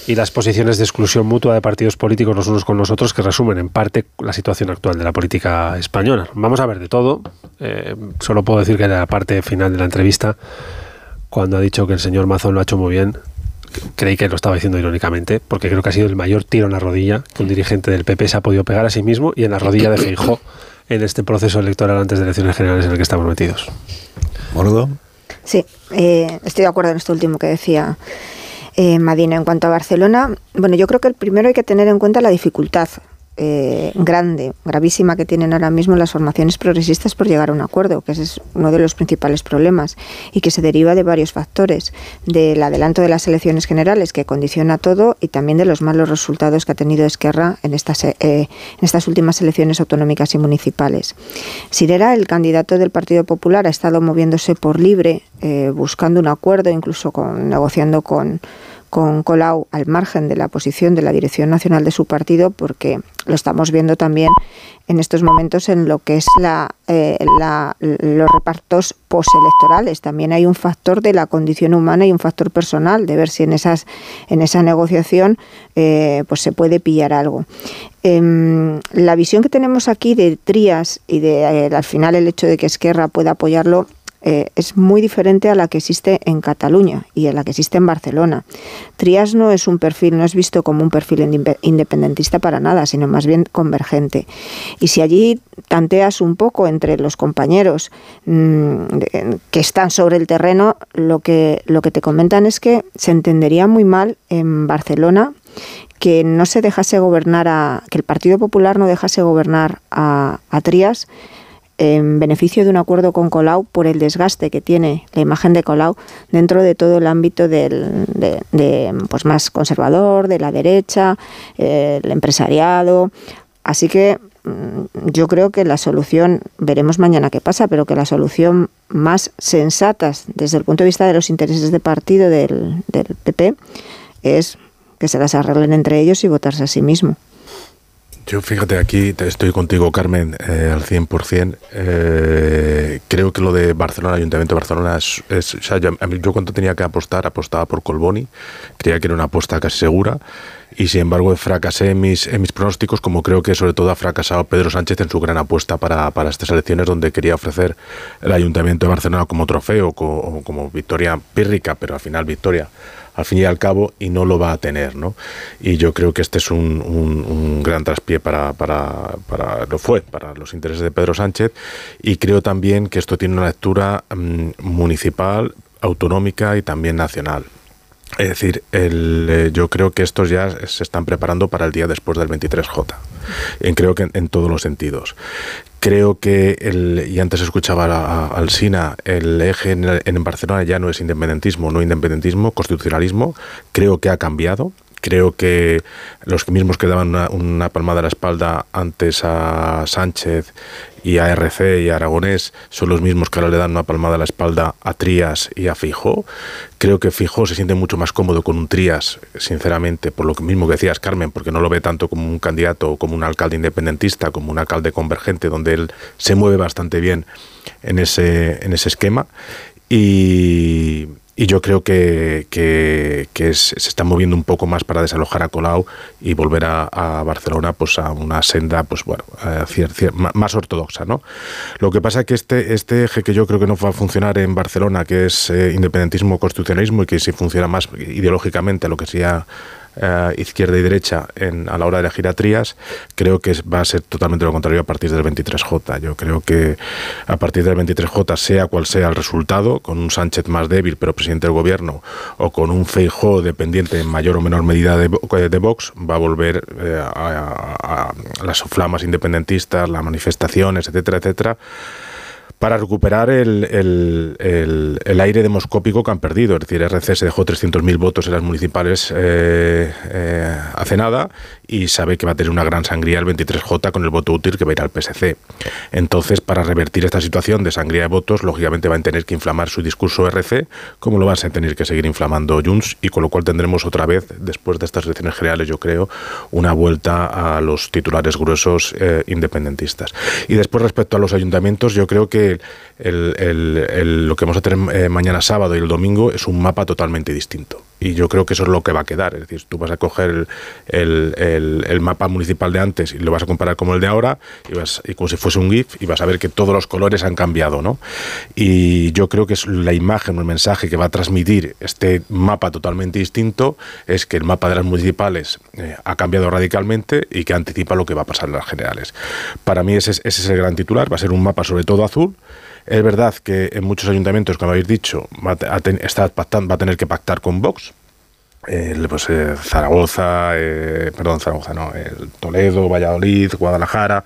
y las posiciones de exclusión mutua de partidos políticos los unos con los otros que resumen en parte la situación actual de la política española. Vamos a ver de todo. Eh, solo puedo decir que en la parte final de la entrevista, cuando ha dicho que el señor Mazón lo ha hecho muy bien, creí que lo estaba diciendo irónicamente, porque creo que ha sido el mayor tiro en la rodilla que un dirigente del PP se ha podido pegar a sí mismo y en la rodilla de Feijó en este proceso electoral antes de elecciones generales en el que estamos metidos. ¿Mordo? Sí, eh, estoy de acuerdo en esto último que decía eh, Madina. En cuanto a Barcelona, bueno, yo creo que el primero hay que tener en cuenta la dificultad eh, grande, gravísima que tienen ahora mismo las formaciones progresistas por llegar a un acuerdo, que ese es uno de los principales problemas y que se deriva de varios factores, del adelanto de las elecciones generales que condiciona todo y también de los malos resultados que ha tenido Esquerra en estas, eh, en estas últimas elecciones autonómicas y municipales. Sirera, el candidato del Partido Popular, ha estado moviéndose por libre, eh, buscando un acuerdo, incluso con, negociando con con Colau al margen de la posición de la Dirección Nacional de su partido, porque lo estamos viendo también en estos momentos en lo que es la, eh, los repartos postelectorales. También hay un factor de la condición humana y un factor personal de ver si en esas en esa negociación eh, pues se puede pillar algo. Em, la visión que tenemos aquí de Trías y de eh, al final el hecho de que Esquerra pueda apoyarlo eh, es muy diferente a la que existe en Cataluña y a la que existe en Barcelona. Trias no es un perfil, no es visto como un perfil independentista para nada, sino más bien convergente. Y si allí tanteas un poco entre los compañeros mm, que están sobre el terreno, lo que, lo que te comentan es que se entendería muy mal en Barcelona que no se dejase gobernar a, que el Partido Popular no dejase gobernar a, a en beneficio de un acuerdo con Colau por el desgaste que tiene la imagen de Colau dentro de todo el ámbito del, de, pues más conservador, de la derecha, el empresariado. Así que mm, yo creo que la solución, veremos mañana qué pasa, pero que la solución más sensata desde el punto de vista de los intereses de partido del PP es que se las arreglen entre ellos y votarse a sí mismo. Yo fíjate, aquí estoy contigo, Carmen, eh, al 100%. Eh, creo que lo de Barcelona, Ayuntamiento de Barcelona, es, yo, yo, cuando tenía que apostar, apostaba por Colboni. Creía que era una apuesta casi segura. Y sin embargo, fracasé en mis, en mis pronósticos, como creo que sobre todo ha fracasado Pedro Sánchez en su gran apuesta para, para estas elecciones, donde quería ofrecer el Ayuntamiento de Barcelona como trofeo, como, como victoria pírrica, pero al final victoria al fin y al cabo y no lo va a tener, ¿no? Y yo creo que este es un, un, gran traspié para, para, para, lo fue, para los intereses de Pedro Sánchez y creo también que esto tiene una lectura mm, municipal, autonómica y también nacional. Es decir, el, eh, yo creo que estos ya se están preparando para el día después del 23J. En, creo que en, todos los sentidos. Creo que, el, y antes escuchaba al SINA, el eje en, en Barcelona ya no es independentismo, no independentismo, constitucionalismo. Creo que ha cambiado. Creo que los mismos que daban una, palmada a la espalda antes a Sánchez y a RC y a Aragonés son los mismos que ahora le dan una palmada a la espalda a Trías y a Fijó. Creo que Fijó se siente mucho más cómodo con un Trías, sinceramente, por lo mismo que decías, Carmen, porque no lo ve tanto como un candidato o como un alcalde independentista, como un alcalde convergente, donde él se mueve bastante bien en ese, en ese esquema. Y, y yo creo que, que, se está moviendo un poco más para desalojar a Colau y volver a, Barcelona pues a una senda pues bueno más ortodoxa no lo que pasa es que este este eje que yo creo que no va a funcionar en Barcelona que es eh, independentismo constitucionalismo y que si funciona más ideológicamente lo que sea eh, izquierda y derecha en, a la hora de elegir a creo que va a ser totalmente lo contrario a partir del 23J. Yo creo que a partir del 23J, sea cual sea el resultado, con un Sánchez más débil pero presidente del gobierno, o con un Feijó dependiente en mayor o menor medida de, de Vox, va a volver eh, a, a las flamas independentistas, las manifestaciones, etcétera, etcétera para recuperar el, el, el, aire demoscópico que han perdido. Es decir, RC se dejó 300.000 votos en las municipales eh, eh, hace nada y sabe que va a tener una gran sangría el 23J con el voto útil que va a ir al PSC. Entonces, para revertir esta situación de sangría de votos, lógicamente van a tener que inflamar su discurso RC, como lo van a tener que seguir inflamando Junts, y con lo cual tendremos otra vez, después de estas elecciones generales, yo creo, una vuelta a los titulares gruesos eh, independentistas. Y después, respecto a los ayuntamientos, yo creo que el, lo que vamos a tener eh, mañana sábado y el domingo es un mapa totalmente distinto. Y yo creo que eso es lo que va a quedar. Es decir, tú vas a coger el, mapa municipal de antes y lo vas a comparar como el de ahora, y, vas, como si fuese un GIF, y vas a ver que todos los colores han cambiado. ¿no? Y yo creo que es la imagen o el mensaje que va a transmitir este mapa totalmente distinto es que el mapa de las municipales eh, ha cambiado radicalmente y que anticipa lo que va a pasar en las generales. Para mí ese es el gran titular, va a ser un mapa sobre todo azul es verdad que en muchos ayuntamientos, como habéis dicho, va a, va a tener que pactar con Vox. pues, eh, Zaragoza, eh, perdón, Zaragoza, no, el Toledo, Valladolid, Guadalajara,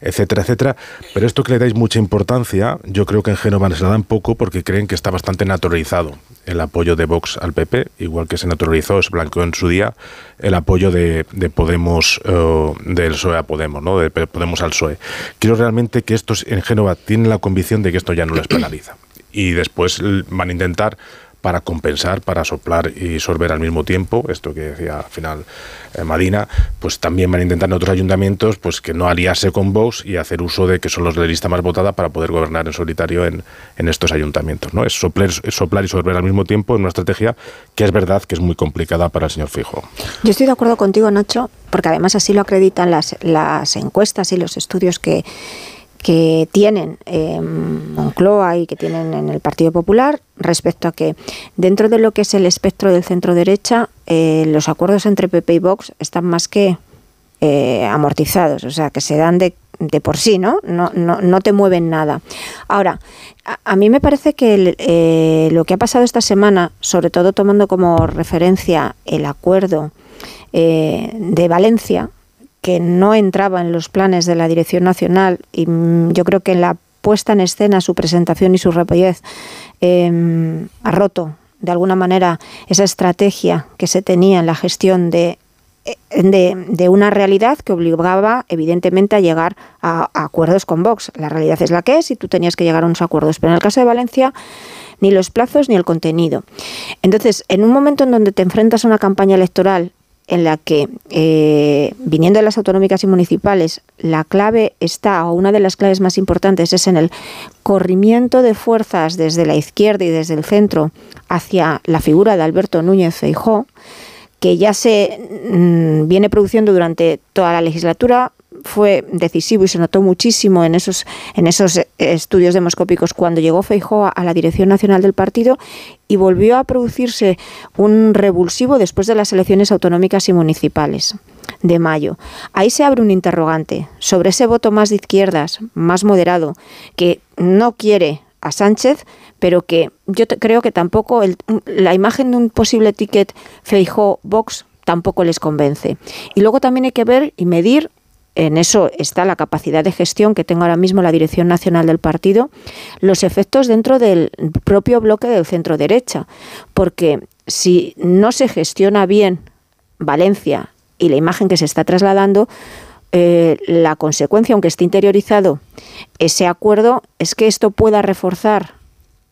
etcétera, etcétera. Pero esto que le dais mucha importancia, yo creo que en Génova se la dan poco porque creen que está bastante naturalizado el apoyo de Vox al PP, igual que se naturalizó, se blanqueó en su día el apoyo de, de Podemos, eh, del PSOE a Podemos, ¿no? de Podemos al PSOE. Quiero realmente que estos en Génova tienen la convicción de que esto ya no les penaliza. Y después van a intentar para compensar, para soplar y sorber al mismo tiempo, esto que decía al final eh, Madina, pues también van a intentar en otros ayuntamientos pues que no aliarse con Vox y hacer uso de que son los de la lista más votada para poder gobernar en solitario en, en estos ayuntamientos. ¿no? Es, soplar, es soplar y sorber al mismo tiempo en una estrategia que es verdad que es muy complicada para el señor Fijo. Yo estoy de acuerdo contigo, Nacho, porque además así lo acreditan las, las encuestas y los estudios que que tienen en Moncloa y que tienen en el Partido Popular respecto a que dentro de lo que es el espectro del centro derecha eh, los acuerdos entre PP y Vox están más que eh, amortizados, o sea que se dan de, por sí, ¿no? No, ¿no? no te mueven nada. Ahora, a, mí me parece que eh, lo que ha pasado esta semana, sobre todo tomando como referencia el acuerdo de Valencia, que no entraba en los planes de la Dirección Nacional y mm, yo creo que en la puesta en escena, su presentación y su rapidez em, ha roto de alguna manera esa estrategia que se tenía en la gestión de, eh, de, una realidad que obligaba evidentemente a llegar a, a, acuerdos con Vox. La realidad es la que es y tú tenías que llegar a unos acuerdos. Pero en el caso de Valencia, ni los plazos ni el contenido. Entonces, en un momento en donde te enfrentas a una campaña electoral en la que, eh, viniendo de las autonómicas y municipales, la clave está, o una de las claves más importantes, es en el corrimiento de fuerzas desde la izquierda y desde el centro hacia la figura de Alberto Núñez Feijó, que ya se mm, viene produciendo durante toda la legislatura, fue decisivo y se notó muchísimo en esos, en esos estudios demoscópicos cuando llegó Feijóo a la dirección nacional del partido y volvió a producirse un revulsivo después de las elecciones autonómicas y municipales de mayo. Ahí se abre un interrogante sobre ese voto más de izquierdas, más moderado, que no quiere a Sánchez, pero que yo creo que tampoco la imagen de un posible ticket Feijó-Vox tampoco les convence. Y luego también hay que ver y medir en eso está la capacidad de gestión que tengo ahora mismo la Dirección Nacional del Partido, los efectos dentro del propio bloque del centro derecha, porque si no se gestiona bien Valencia y la imagen que se está trasladando, eh, la consecuencia, aunque esté interiorizado ese acuerdo, es que esto pueda reforzar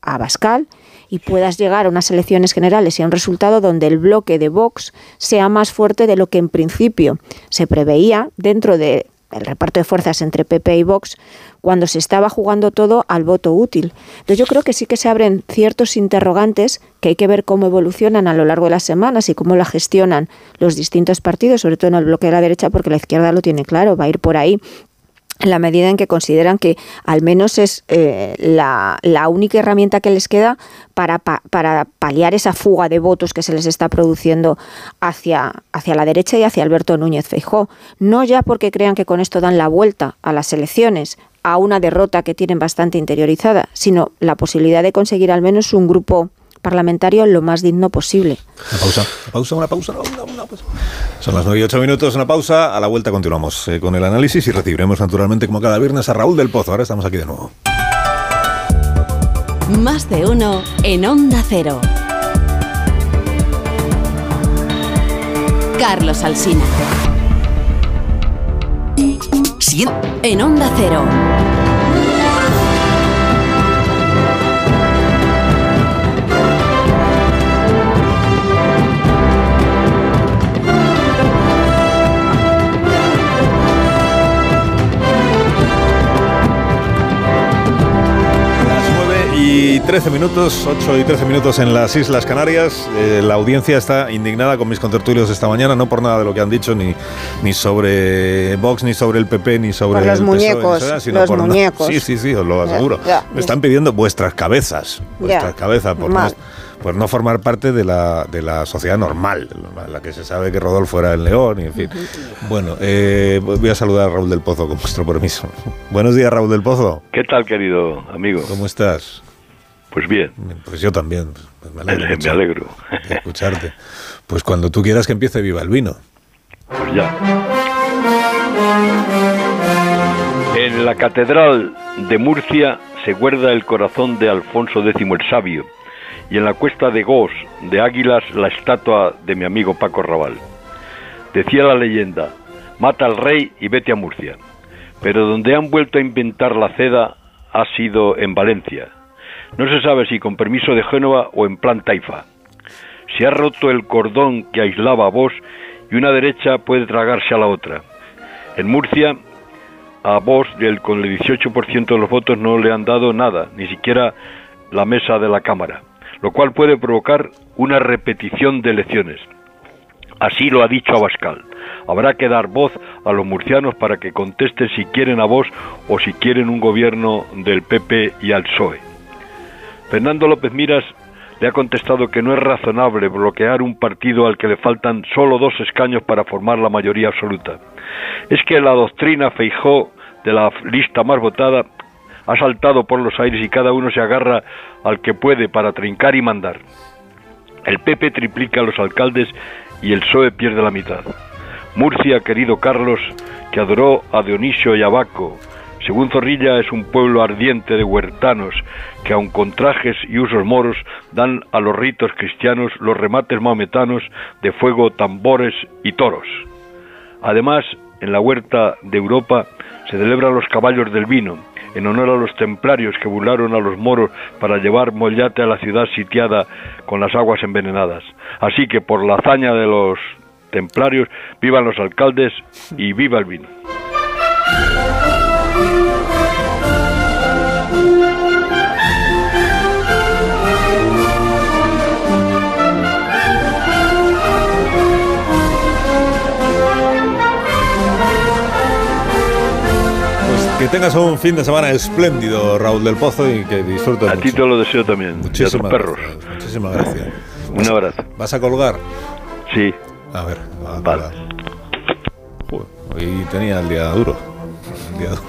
a Bascal y puedas llegar a unas elecciones generales y a un resultado donde el bloque de Vox sea más fuerte de lo que en principio se preveía dentro del reparto de fuerzas entre PP y Vox cuando se estaba jugando todo al voto útil. Entonces yo creo que sí que se abren ciertos interrogantes que hay que ver cómo evolucionan a lo largo de las semanas y cómo la gestionan los distintos partidos, sobre todo en el bloque de la derecha, porque la izquierda lo tiene claro, va a ir por ahí en la medida en que consideran que al menos es eh, la, única herramienta que les queda para, para, paliar esa fuga de votos que se les está produciendo hacia, hacia la derecha y hacia Alberto Núñez Feijó. No ya porque crean que con esto dan la vuelta a las elecciones, a una derrota que tienen bastante interiorizada, sino la posibilidad de conseguir al menos un grupo parlamentario lo más digno posible. Una pausa, una pausa, una pausa, una, pausa. Son las 9 y 8 minutos, una pausa. A la vuelta continuamos eh, con el análisis y recibiremos naturalmente, como cada viernes, a Raúl del Pozo. Ahora estamos aquí de nuevo. Más de uno en Onda Cero. Carlos Alsina. En Onda Cero. 13 minutos, 8 y 13 minutos en las Islas Canarias. Eh, la audiencia está indignada con mis contertulios esta mañana, no por nada de lo que han dicho, ni, ni sobre Vox, ni sobre el PP, ni sobre los el muñecos, PSOE, sino los por muñecos. Sí, sí, sí, os lo aseguro. Me están pidiendo vuestras cabezas, vuestras cabezas, por no, por no formar parte de la, de la sociedad normal, la que se sabe que Rodolfo era el león, y en fin. Bueno, eh, voy a saludar a Raúl del Pozo con vuestro permiso. Buenos días, Raúl del Pozo. ¿Qué tal, querido amigo? ¿Cómo estás? Pues bien. Pues yo también. Pues me alegro. Me alegro. de escucharte. Pues cuando tú quieras que empiece Viva el Vino. Pues ya. En la Catedral de Murcia se guarda el corazón de Alfonso X el Sabio y en la cuesta de Gos de Águilas la estatua de mi amigo Paco Raval. Decía la leyenda, mata al rey y vete a Murcia. Pero donde han vuelto a inventar la seda ha sido en Valencia. No se sabe si con permiso de Génova o en plan taifa. Se ha roto el cordón que aislaba a vos y una derecha puede tragarse a la otra. En Murcia, a vos, del, con el 18% de los votos, no le han dado nada, ni siquiera la mesa de la Cámara, lo cual puede provocar una repetición de elecciones. Así lo ha dicho Abascal. Habrá que dar voz a los murcianos para que contesten si quieren a vos o si quieren un gobierno del PP y al PSOE. Fernando López Miras le ha contestado que no es razonable bloquear un partido al que le faltan solo dos escaños para formar la mayoría absoluta. Es que la doctrina Feijó de la lista más votada ha saltado por los aires y cada uno se agarra al que puede para trincar y mandar. El PP triplica a los alcaldes y el PSOE pierde la mitad. Murcia, querido Carlos, que adoró a Dionisio y Abaco, según Zorrilla es un pueblo ardiente de huertanos que aun con trajes y usos moros dan a los ritos cristianos los remates maometanos de fuego, tambores y toros. Además, en la huerta de Europa se celebran los caballos del vino, en honor a los templarios que burlaron a los moros para llevar mollate a la ciudad sitiada con las aguas envenenadas. Así que por la hazaña de los templarios, vivan los alcaldes y viva el vino. Que tengas un fin de semana espléndido, Raúl del Pozo, y que disfrutes A ti te lo deseo también. y a tus Muchísimas perros. gracias. Muchísimas gracias. Un abrazo. ¿Vas a colgar? Sí. A ver, a colgar. Joder, hoy tenía el día duro. El día duro.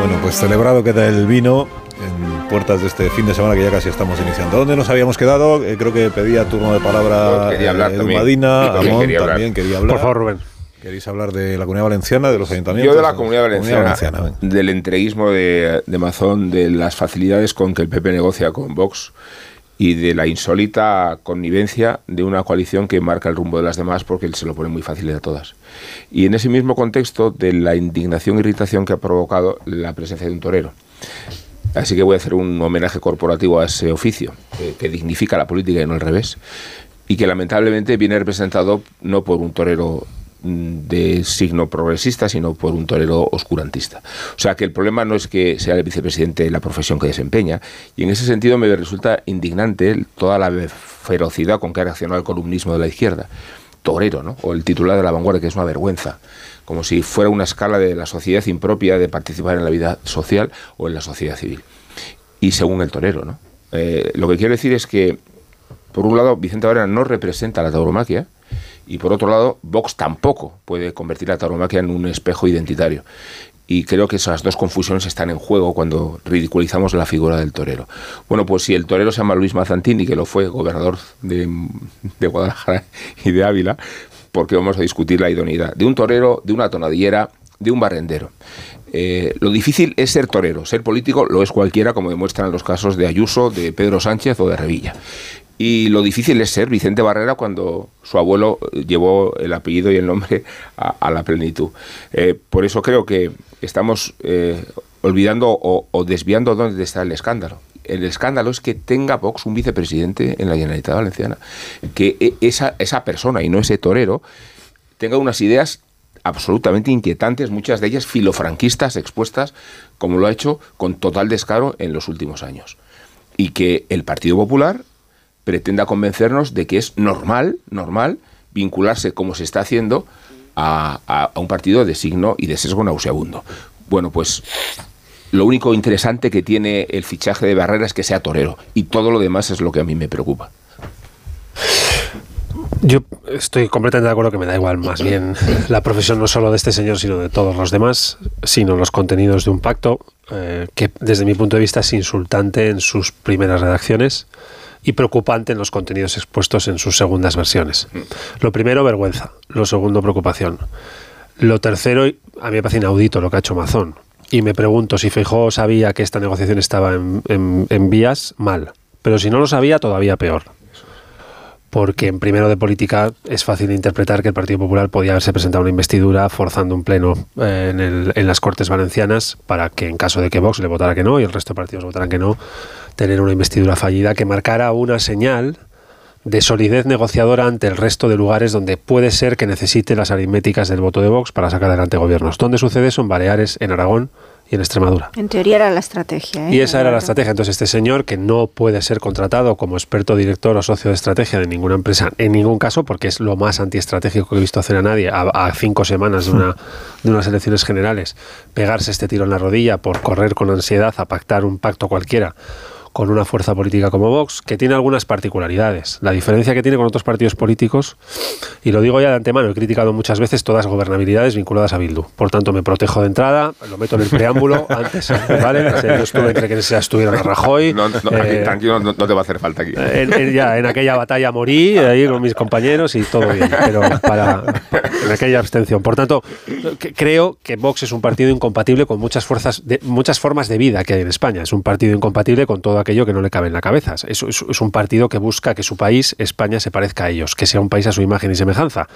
Bueno, pues celebrado queda el vino en puertas de este fin de semana que ya casi estamos iniciando. ¿Dónde nos habíamos quedado? Eh, creo que pedía turno de palabra Yo quería hablar Edu. Madina, también Amón quería hablar. también quería hablar. Por favor, Rubén. ¿Queréis hablar de la Comunidad Valenciana, de los ayuntamientos? Yo de la Comunidad Valenciana, del entreguismo de, de Mazón, de las facilidades con que el PP negocia con Vox y de la insólita connivencia de una coalición que marca el rumbo de las demás porque se lo pone muy fácil a todas. Y en ese mismo contexto de la indignación e irritación que ha provocado la presencia de un torero. Así que voy a hacer un homenaje corporativo a ese oficio, que dignifica la política y no al revés, y que lamentablemente viene representado no por un torero de signo progresista, sino por un torero oscurantista. O sea que el problema no es que sea el vicepresidente la profesión que desempeña, y en ese sentido me resulta indignante toda la ferocidad con que ha reaccionado el columnismo de la izquierda. Torero, ¿no? O el titular de la vanguardia, que es una vergüenza como si fuera una escala de la sociedad impropia de participar en la vida social o en la sociedad civil. Y según el torero, ¿no? Eh, lo que quiero decir es que, por un lado, Vicente Varela no representa la tauromaquia y, por otro lado, Vox tampoco puede convertir la tauromaquia en un espejo identitario. Y creo que esas dos confusiones están en juego cuando ridiculizamos la figura del torero. Bueno, pues si el torero se llama Luis Mazantini, que lo fue gobernador de, de Guadalajara y de Ávila, porque vamos a discutir la idoneidad de un torero, de una tonadillera, de un barrendero. Eh, lo difícil es ser torero, ser político lo es cualquiera, como demuestran los casos de Ayuso, de Pedro Sánchez o de Revilla. Y lo difícil es ser Vicente Barrera cuando su abuelo llevó el apellido y el nombre a, a la plenitud. Eh, por eso creo que estamos eh, olvidando o, o desviando dónde está el escándalo el escándalo es que tenga Vox un vicepresidente en la Generalitat Valenciana. Que e- esa, esa persona, y no ese torero, tenga unas ideas absolutamente inquietantes, muchas de ellas filofranquistas expuestas, como lo ha hecho con total descaro en los últimos años. Y que el Partido Popular pretenda convencernos de que es normal, normal, vincularse como se está haciendo a, a- un partido de signo y de sesgo nauseabundo. Bueno, pues lo único interesante que tiene el fichaje de Barrera es que sea torero y todo lo demás es lo que a mí me preocupa. Yo estoy completamente de acuerdo que me da igual más bien la profesión no solo de este señor, sino de todos los demás, sino los contenidos de un pacto. eh, que desde mi punto de vista es insultante en sus primeras redacciones y preocupante en los contenidos expuestos en sus segundas versiones. Lo primero, vergüenza. Lo segundo, preocupación. Lo tercero, a mí me parece inaudito lo que ha hecho Mazón. Y me pregunto si Feijóo sabía que esta negociación estaba en- en vías, mal. Pero si no lo sabía, todavía peor. Porque en primero de política es fácil interpretar que el Partido Popular podía haberse presentado una investidura forzando un pleno eh, en, el- en las Cortes Valencianas para que en caso de que Vox le votara que no y el resto de partidos votaran que no, tener una investidura fallida que marcara una señal de solidez negociadora ante el resto de lugares donde puede ser que necesite las aritméticas del voto de Vox para sacar adelante gobiernos. ¿Dónde sucede eso? En Baleares, en Aragón y en Extremadura. En teoría era la estrategia. ¿eh? Y esa era la estrategia. Entonces, este señor, que no puede ser contratado como experto director o socio de estrategia de ninguna empresa, en ningún caso, porque es lo más antiestratégico que he visto hacer a nadie, a, a cinco semanas de, una, de unas elecciones generales, pegarse este tiro en la rodilla por correr con ansiedad a pactar un pacto cualquiera con una fuerza política como Vox, que tiene algunas particularidades. La diferencia que tiene con otros partidos políticos, y lo digo ya de antemano, he criticado muchas veces todas gobernabilidades vinculadas a Bildu. Por tanto, me protejo de entrada, lo meto en el preámbulo antes, ¿vale? O sea, Yo estuve entre quienes estuvieron a Rajoy. No, no, aquí, eh, tranquilo, no, no te va a hacer falta aquí. en, en- ya, en aquella batalla morí ahí con mis compañeros y todo bien, pero para, en aquella abstención. Por tanto, creo que Vox es un partido incompatible con muchas fuerzas, de, muchas formas de vida que hay en España. Es un partido incompatible con aquello que no le cabe en la cabeza. Es, es- es un partido que busca que su país, España, se parezca a ellos, que sea un país a su imagen y semejanza.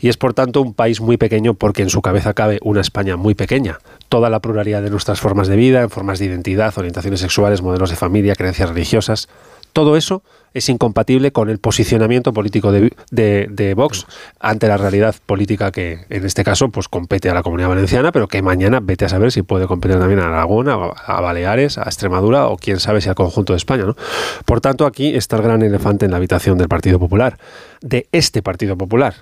Y es, por tanto, un país muy pequeño porque en su cabeza cabe una España muy pequeña. Toda la pluralidad de nuestras formas de vida, en formas de identidad, orientaciones sexuales, modelos de familia, creencias religiosas, todo eso es incompatible con el posicionamiento político de, de- Vox ante la realidad política que, en este caso, pues compete a la Comunidad Valenciana, pero que mañana vete a saber si puede competir también a Aragón, a, a Baleares, a Extremadura o quién sabe si al conjunto de España. ¿no? Por tanto, aquí está el gran elefante en la habitación del Partido Popular, de este Partido Popular,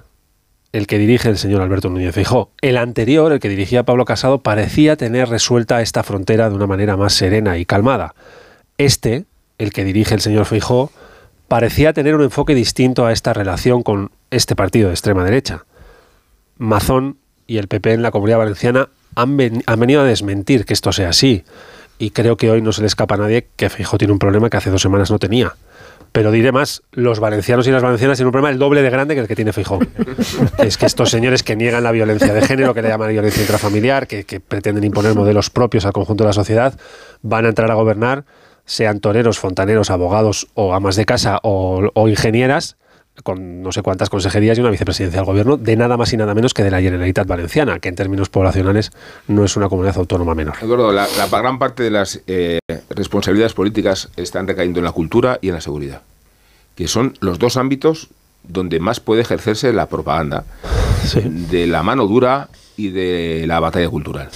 el que dirige el señor Alberto Núñez Feijóo. El anterior, el que dirigía Pablo Casado, parecía tener resuelta esta frontera de una manera más serena y calmada. Este, el que dirige el señor Feijóo, parecía tener un enfoque distinto a esta relación con este partido de extrema derecha. Mazón y el PP en la Comunidad Valenciana han, ven- han venido a desmentir que esto sea así. Y creo que hoy no se le escapa a nadie que Feijóo tiene un problema que hace dos semanas no tenía. Pero diré más, los valencianos y las valencianas tienen un problema el doble de grande que el que tiene Feijóo. es que estos señores que niegan la violencia de género, que le llaman violencia intrafamiliar, que, que pretenden imponer modelos propios al conjunto de la sociedad, van a entrar a gobernar, sean toreros, fontaneros, abogados o amas de casa o, o ingenieras, con no sé cuántas consejerías y una vicepresidencia del gobierno, de nada más y nada menos que de la Generalitat Valenciana, que en términos poblacionales no es una comunidad autónoma menor. Eduardo, la, la gran parte de las eh, responsabilidades políticas están recayendo en la cultura y en la seguridad, que son los dos ámbitos donde más puede ejercerse la propaganda, de la mano dura y de la batalla cultural,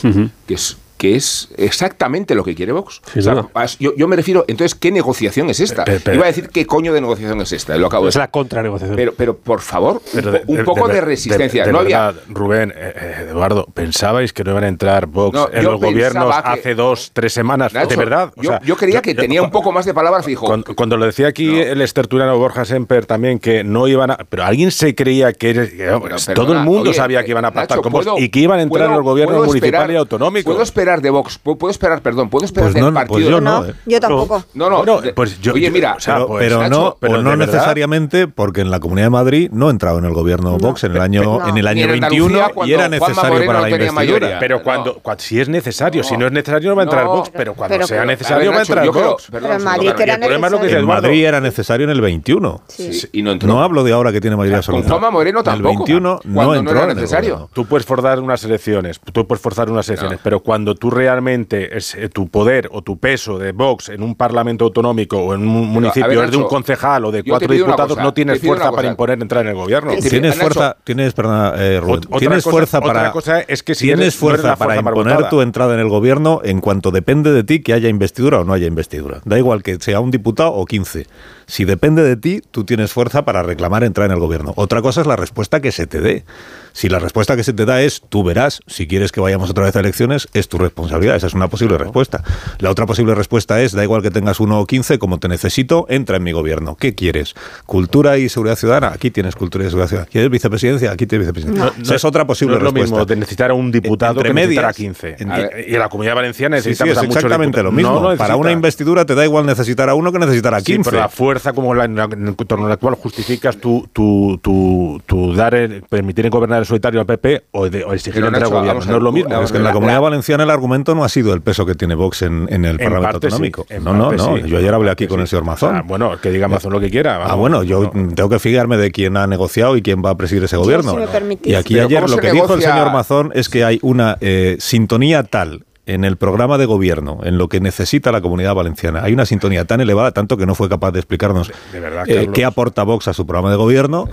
que es que es exactamente lo que quiere Vox. O sea, yo, yo me refiero, entonces, ¿qué negociación es esta? Pero- pero- Iba a decir qué coño de negociación es esta, lo acabo de Es la contranegociación. Pero, pero por favor, Pero un, po- un poco de, resistencia. no había, verdad, Rubén, eh, eh, Eduardo, ¿pensabais que no iban a entrar Vox No, en los gobiernos que- hace dos, tres semanas? Nacho, de verdad. o yo, sea, yo creía que tenía un poco más de palabra fijo. Cuando, cuando lo decía aquí el esterturiano Borja Semper también que no iban a. Pero alguien se creía que. todo perdona, el mundo oye, sabía que iban a pactar con Vox ¿puedo- y que iban a entrar en los gobiernos municipal y autonómico. Puedo esperar de Vox, puedo, puedo esperar, perdón, puedo esperar Pues del no, no, partido. pues yo no, ¿eh? Yo tampoco. No, no, Bueno, pues yo- oye, mira, o sea, pero, pues, pero Nacho, no, pero no necesariamente porque en la Comunidad de Madrid no entraba en el gobierno Vox en el año, no. en el año en 21 Andalucía, y era necesario para la investidura. Pero cuando, cua- si es necesario, si no es necesario no va a entrar No. Vox, pero cuando Pero- sea necesario va a entrar Vox. Pero en Madrid era dice En. Madrid era necesario en el 21. Sí, y no entró. No hablo de ahora que tiene mayoría Con absoluta. Juanma Moreno En el tampoco, 21 no cuando no entró necesario. Tú puedes forzar unas elecciones, tú puedes forzar unas elecciones, pero cuando tú realmente es, eh, tu poder o tu peso de Vox en un parlamento autonómico o en un municipio es de un concejal o de cuatro diputados, cosa, no tienes fuerza para imponer entrar en el gobierno. Sí, sí, Tienes Nacho, fuerza, tienes, perdona, eh, Rubén, otra tienes cosa- fuerza otra para cosa es que si tienes eres- no eres fuerza para imponer tu entrada en el gobierno en cuanto depende de ti que haya investidura o no haya investidura. Da igual que sea un diputado o 15. Si depende de ti, tú tienes fuerza para reclamar entrar en el gobierno. Otra cosa es la respuesta que se te dé. Si la respuesta que se te da es tú verás, si quieres que vayamos otra vez a elecciones, es tu responsabilidad. Esa es una posible respuesta. La otra posible respuesta es, da igual que tengas uno o quince, como te necesito, entra en mi gobierno. ¿Qué quieres? ¿Cultura y seguridad ciudadana? Aquí tienes cultura y seguridad ciudadana. ¿Quieres vicepresidencia? Aquí tienes vicepresidencia. No, es otra posible no es lo respuesta. mismo de necesitar a un diputado Entre que necesitar a medias. 15. En- A ver, y en la Comunidad Valenciana Sí, sí, necesitamos es a muchos exactamente lo mismo. Para una investidura te da igual necesitar a uno que necesitar a Sí, 15. pero la fuerza como la, en la- en el entorno actual justificas tu, tu, tu, tu dar el- permitir gobernar el solitario al PP o, de, o exigir entrar al gobierno. No es lo mismo. Es que en la Comunidad Valenciana el argumento no ha sido el peso que tiene Vox en, en el En Parlamento parte sí, Autonómico. en no, no, no. sí. Yo ayer hablé aquí con el señor Mazón. Ah, bueno, que diga Mazón lo que quiera. Ah, vamos. bueno, yo tengo que fijarme de quién ha negociado y quién va a presidir ese gobierno. si me y aquí Pero ayer ¿cómo lo que dijo el negocia? señor Mazón es que hay una eh, sintonía tal en el programa de gobierno, en lo que necesita la comunidad valenciana. Hay una sintonía tan elevada, tanto que no fue capaz de explicarnos de verdad, eh, qué aporta Vox a su programa de gobierno.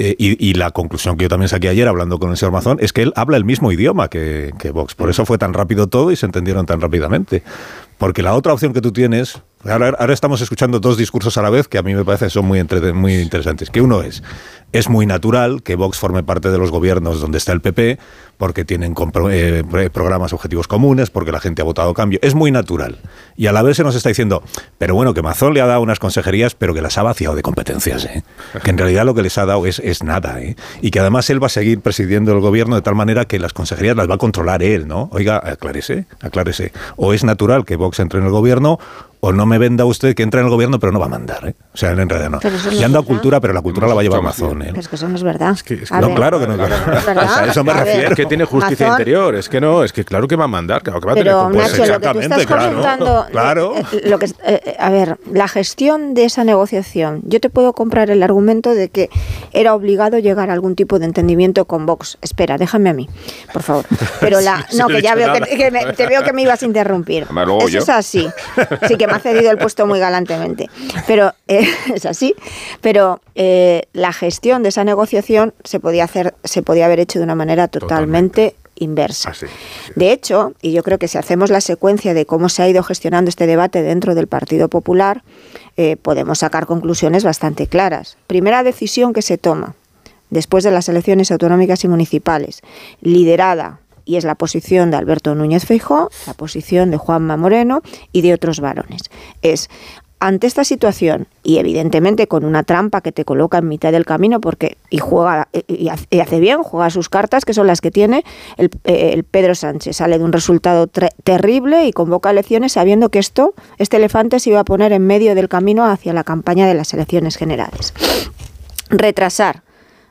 Eh, y, y la conclusión que yo también saqué ayer hablando con el señor Mazón es que él habla el mismo idioma que, que Vox. Por eso fue tan rápido todo y se entendieron tan rápidamente. Porque la otra opción que tú tienes, ahora, ahora estamos escuchando dos discursos a la vez que a mí me parece son muy, entre- muy interesantes. Que uno es, es muy natural que Vox forme parte de los gobiernos donde está el PP, porque tienen eh, programas objetivos comunes, porque la gente ha votado cambio. Es muy natural. Y a la vez se nos está diciendo, pero bueno, que Mazón le ha dado unas consejerías, pero que las ha vaciado de competencias. ¿eh? Que en realidad lo que les ha dado es, es nada. ¿eh? Y que además él va a seguir presidiendo el gobierno de tal manera que las consejerías las va a controlar él, ¿no? Oiga, aclárese, aclárese. O es natural que Vox entre en el gobierno, o no me venda usted que entra en el gobierno, pero no va a mandar. ¿eh? O sea, en realidad no. Pero Le han dado cultura, pero la cultura la va a llevar Mazón. ¿eh? Pero es que eso no es verdad. No, ver, claro que no. es verdad. O sea, a eso me A ver, refiero. Es que tiene justicia Mazón- interior. Es que no, es que claro que va a mandar. Claro que va a tener Pero. Nacho, lo que tú estás claro, comentando, claro. eh, lo que, eh, eh, a ver, la gestión de esa negociación, yo te puedo comprar el argumento de que era obligado llegar a algún tipo de entendimiento con Vox. Espera, déjame a mí, por favor. Pero la, no, que ya veo que, me- te veo que me ibas a interrumpir. Eso yo. es así. Sí que me ha cedido el puesto muy galantemente. Pero eh, es así. Pero eh, la gestión de esa negociación se podía hacer, se podía haber hecho de una manera totalmente inversa. De hecho, y yo creo que si hacemos la secuencia de cómo se ha ido gestionando este debate dentro del Partido Popular, eh, podemos sacar conclusiones bastante claras. Primera decisión que se toma después de las elecciones autonómicas y municipales, liderada y es la posición de Alberto Núñez Feijó, la posición de Juanma Moreno y de otros varones. Es ante esta situación y evidentemente con una trampa que te coloca en mitad del camino porque y juega y hace- bien juega sus cartas que son las que tiene el, eh, el Pedro Sánchez sale de un resultado terrible y convoca elecciones sabiendo que esto este elefante se iba a poner en medio del camino hacia la campaña de las elecciones generales retrasar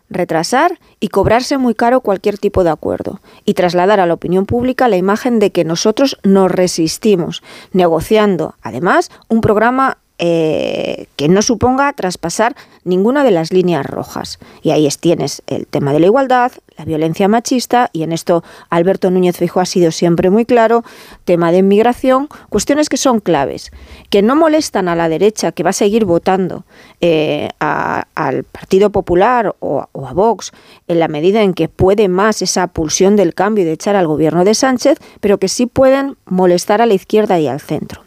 retrasar y cobrarse muy caro cualquier tipo de acuerdo y trasladar a la opinión pública la imagen de que nosotros nos resistimos, negociando además un programa eh, que no suponga traspasar ninguna de las líneas rojas. Y ahí es, tienes el tema de la igualdad, la violencia machista, y en esto Alberto Núñez Feijóo ha sido siempre muy claro, tema de inmigración, cuestiones que son claves, que no molestan a la derecha, que va a seguir votando eh, al Partido Popular o, o a Vox en la medida en que puede más esa pulsión del cambio y de echar al gobierno de Sánchez, pero que sí pueden molestar a la izquierda y al centro.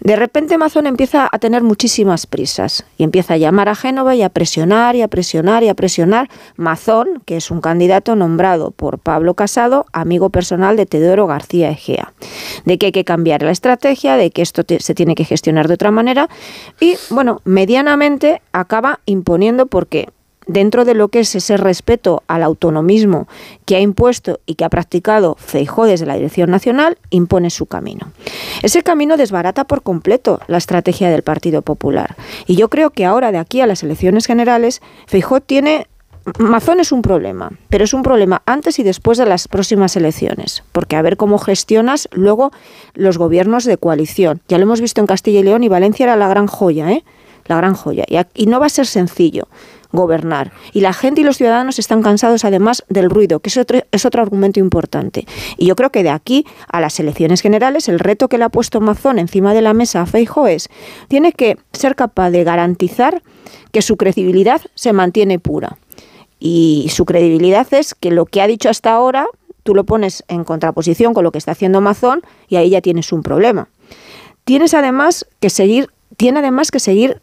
De repente Mazón empieza a tener muchísimas prisas y empieza a llamar a Génova y a presionar y a presionar y a presionar. Mazón, que es un candidato nombrado por Pablo Casado, amigo personal de Teodoro García Egea, de que hay que cambiar la estrategia, de que esto se tiene que gestionar de otra manera y, bueno, medianamente acaba imponiendo porque dentro de lo que es ese respeto al autonomismo que ha impuesto y que ha practicado Feijó desde la Dirección Nacional, impone su camino. Ese camino desbarata por completo la estrategia del Partido Popular. Y yo creo que ahora, de aquí a las elecciones generales, Feijó tiene Mazón es un problema, pero es un problema antes y después de las próximas elecciones, porque a ver cómo gestionas luego los gobiernos de coalición. Ya lo hemos visto en Castilla y León y Valencia era la gran joya, ¿eh? La gran joya. Y, no va a ser sencillo gobernar. Y la gente y los ciudadanos están cansados además del ruido, que es otro, es otro argumento importante. Y yo creo que de aquí a las elecciones generales el reto que le ha puesto Mazón encima de la mesa a Feijo es, tiene que ser capaz de garantizar que su credibilidad se mantiene pura. Y su credibilidad es que lo que ha dicho hasta ahora, tú lo pones en contraposición con lo que está haciendo Mazón y ahí ya tienes un problema. Tienes además que seguir, tiene además que seguir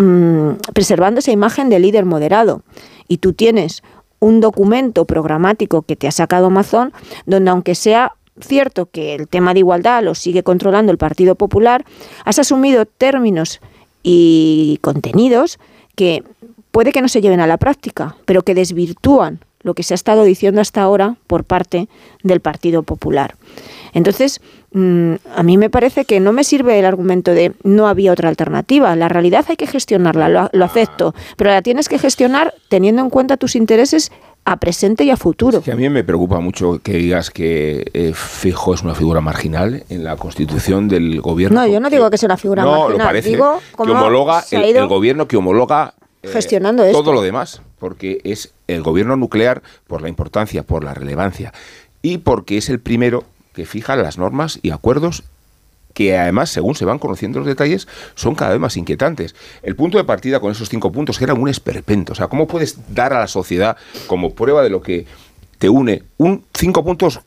mm, preservando esa imagen de líder moderado. Y tú tienes un documento programático que te ha sacado Amazon, donde aunque sea cierto que el tema de igualdad lo sigue controlando el Partido Popular, has asumido términos y contenidos que puede que no se lleven a la práctica, pero que desvirtúan lo que se ha estado diciendo hasta ahora por parte del Partido Popular. Entonces, mm, a mí me parece que no me sirve el argumento de no había otra alternativa. La realidad hay que gestionarla, lo, lo acepto, pero la tienes que gestionar teniendo en cuenta tus intereses a presente y a futuro. que a mí me preocupa mucho que digas que eh, Fijo es una figura marginal en la constitución del gobierno. No, yo no digo que sea una figura no, marginal. lo parece. Digo que homologa el, gobierno que homologa eh, gestionando todo lo demás, porque es el gobierno nuclear por la importancia, por la relevancia y porque es el primero que fija las normas y acuerdos que además, según se van conociendo los detalles, son cada vez más inquietantes. El punto de partida con esos cinco puntos era un esperpento. O sea, ¿cómo puedes dar a la sociedad como prueba de lo que te une un cinco puntos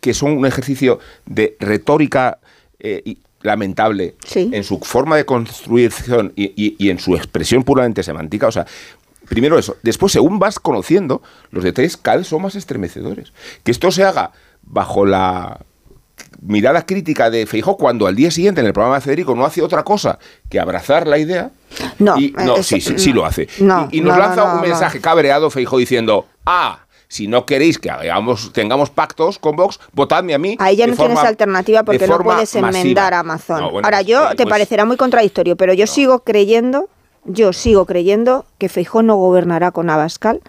que son un ejercicio de retórica eh, y- lamentable en su forma de construcción y, y- y en su expresión puramente semántica? O sea, primero eso. Después, según vas conociendo, los detalles cada vez son más estremecedores. Que esto se haga bajo la mirada crítica de Feijó cuando al día siguiente en el programa de Federico no hace otra cosa que abrazar la idea. No, y, no sí, sí, sí lo hace. no, y, y nos no, no, lanza un mensaje cabreado Feijó diciendo, ah, si no queréis que hagamos, tengamos pactos con Vox, votadme a mí. Ahí ya no tienes alternativa porque no puedes masiva". enmendar a Amazon. Bueno, Ahora, yo pues- te pues- parecerá muy contradictorio, pero yo sigo creyendo, yo sigo creyendo que Feijó no gobernará con Abascal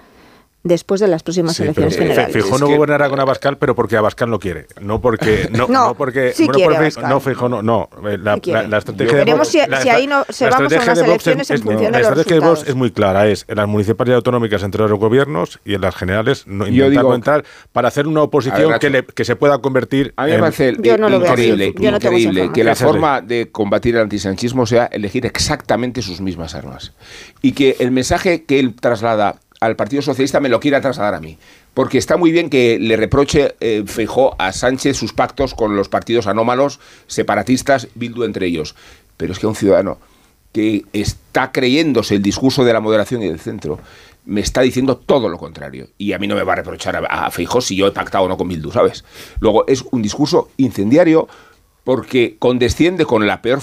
después de las próximas Sí, pero elecciones Fe- generales. Feijóo no gobernará con Abascal, pero porque Abascal lo quiere. No porque. No, No, no porque. sí bueno, por no, Feijóo no. no. Eh, La, Sí quiere. la- la estrategia de Veremos Vox- si- la si ahí no- se vamos a estrategia unas elecciones en es- función de La estrategia de Vox es muy clara: es en las municipales y autonómicas entre los gobiernos y en las generales no, Yo digo- entrar para hacer una oposición que, le- que se pueda convertir A mí me en. parece Yo no lo veo así. increíble, increíble que la forma de combatir el antisanchismo sea elegir exactamente sus mismas armas. Y que el mensaje que él traslada al Partido Socialista me lo quiera trasladar a mí. Porque está muy bien que le reproche eh, Feijó a Sánchez sus pactos con los partidos anómalos, separatistas, Bildu entre ellos. Pero es que un ciudadano que está creyéndose el discurso de la moderación y del centro, me está diciendo todo lo contrario. Y a mí no me va a reprochar a, a Feijó si yo he pactado o no con Bildu, ¿sabes? Luego, es un discurso incendiario porque condesciende con el peor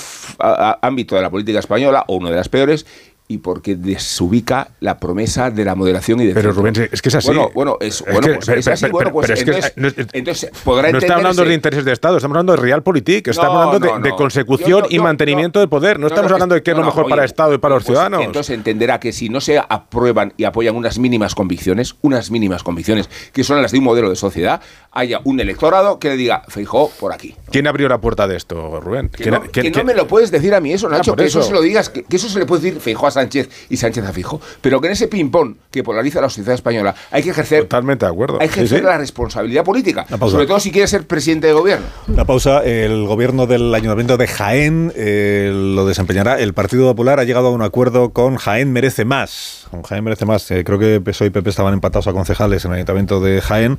ámbito de la política española, o uno de las peores, y porque desubica la promesa de la moderación y del Pero. Rubén, es que es así. Bueno, bueno, es, bueno, pues pero- es así. pero- bueno, pues es que entonces, no es- entonces podrá No está hablando de intereses de Estado, estamos hablando de realpolitik, estamos No, hablando de, no, de consecución Yo- yo- y mantenimiento del poder. No, estamos hablando de qué es lo mejor oye, para el Estado y para los pues ciudadanos. Entonces entenderá que si no se aprueban y apoyan unas mínimas convicciones, unas mínimas convicciones, que son las de un modelo de sociedad, haya un electorado que le diga, Feijó, por aquí. ¿Quién abrió la puerta de esto, Rubén? Que, ¿Quién- no, quién- me lo puedes decir a mí eso, Nacho, Ah, por que eso. se lo digas, que, que eso se le puede decir Feijó a Sánchez y Sánchez a Fijo, pero que en ese ping-pong que polariza la sociedad española hay que ejercer, Totalmente de acuerdo. hay que ejercer sí. la responsabilidad política, sobre todo si quieres ser presidente de gobierno. La pausa, el gobierno del Ayuntamiento de Jaén eh, lo desempeñará. El Partido Popular ha llegado a un acuerdo con Jaén Merece Más. Con Jaén Merece Más. Eh, creo que PSOE y PP estaban empatados a concejales en el Ayuntamiento de Jaén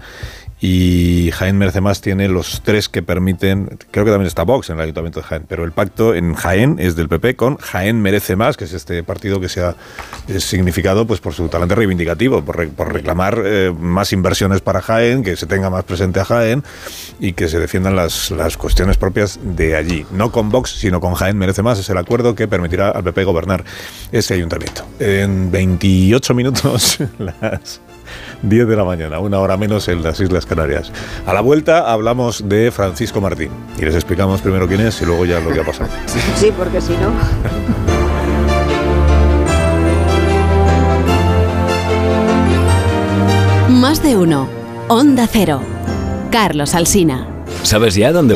y Jaén Merece Más tiene los tres que permiten, creo que también está Vox en el Ayuntamiento de Jaén, pero el pacto en Jaén es del PP con Jaén Merece Más, que es este partido que se ha eh, significado pues por su talante reivindicativo, por, re- por reclamar eh, más inversiones para Jaén, que se tenga más presente a Jaén y que se defiendan las, las cuestiones propias de allí. No con Vox, sino con Jaén Merece Más. Es el acuerdo que permitirá al PP gobernar ese ayuntamiento. En 28 minutos, las 10 de la mañana, una hora menos en las Islas Canarias. A la vuelta hablamos de Francisco Martín y les explicamos primero quién es y luego ya lo que ha pasado. Sí, porque si no. Más de uno. Onda Cero. Carlos Alsina. ¿Sabes ya dónde?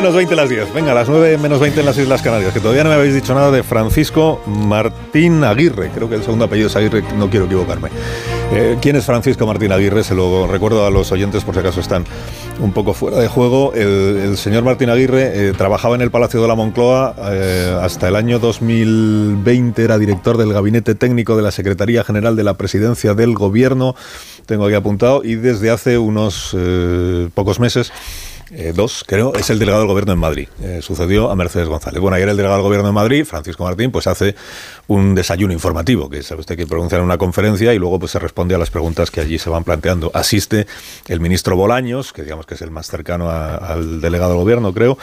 20 las 10. Venga, las 9 menos 20 en las Islas Canarias. Que todavía no me habéis dicho nada de Francisco Martín Aguirre. Creo que el segundo apellido es Aguirre, no quiero equivocarme. Eh, ¿Quién es Francisco Martín Aguirre? Se lo recuerdo a los oyentes por si acaso están un poco fuera de juego. El, señor Martín Aguirre eh, trabajaba en el Palacio de la Moncloa eh, hasta el año 2020. Era director del Gabinete Técnico de la Secretaría General de la Presidencia del Gobierno. Tengo aquí apuntado. Y desde hace unos pocos meses eh, dos, creo, es el delegado del gobierno en Madrid. Eh, sucedió a Mercedes González. Bueno, ayer el delegado del gobierno en Madrid, Francisco Martín, pues hace un desayuno informativo, que sabe usted que pronuncia en una conferencia y luego pues se responde a las preguntas que allí se van planteando. Asiste el ministro Bolaños, que digamos que es el más cercano al delegado del gobierno, creo,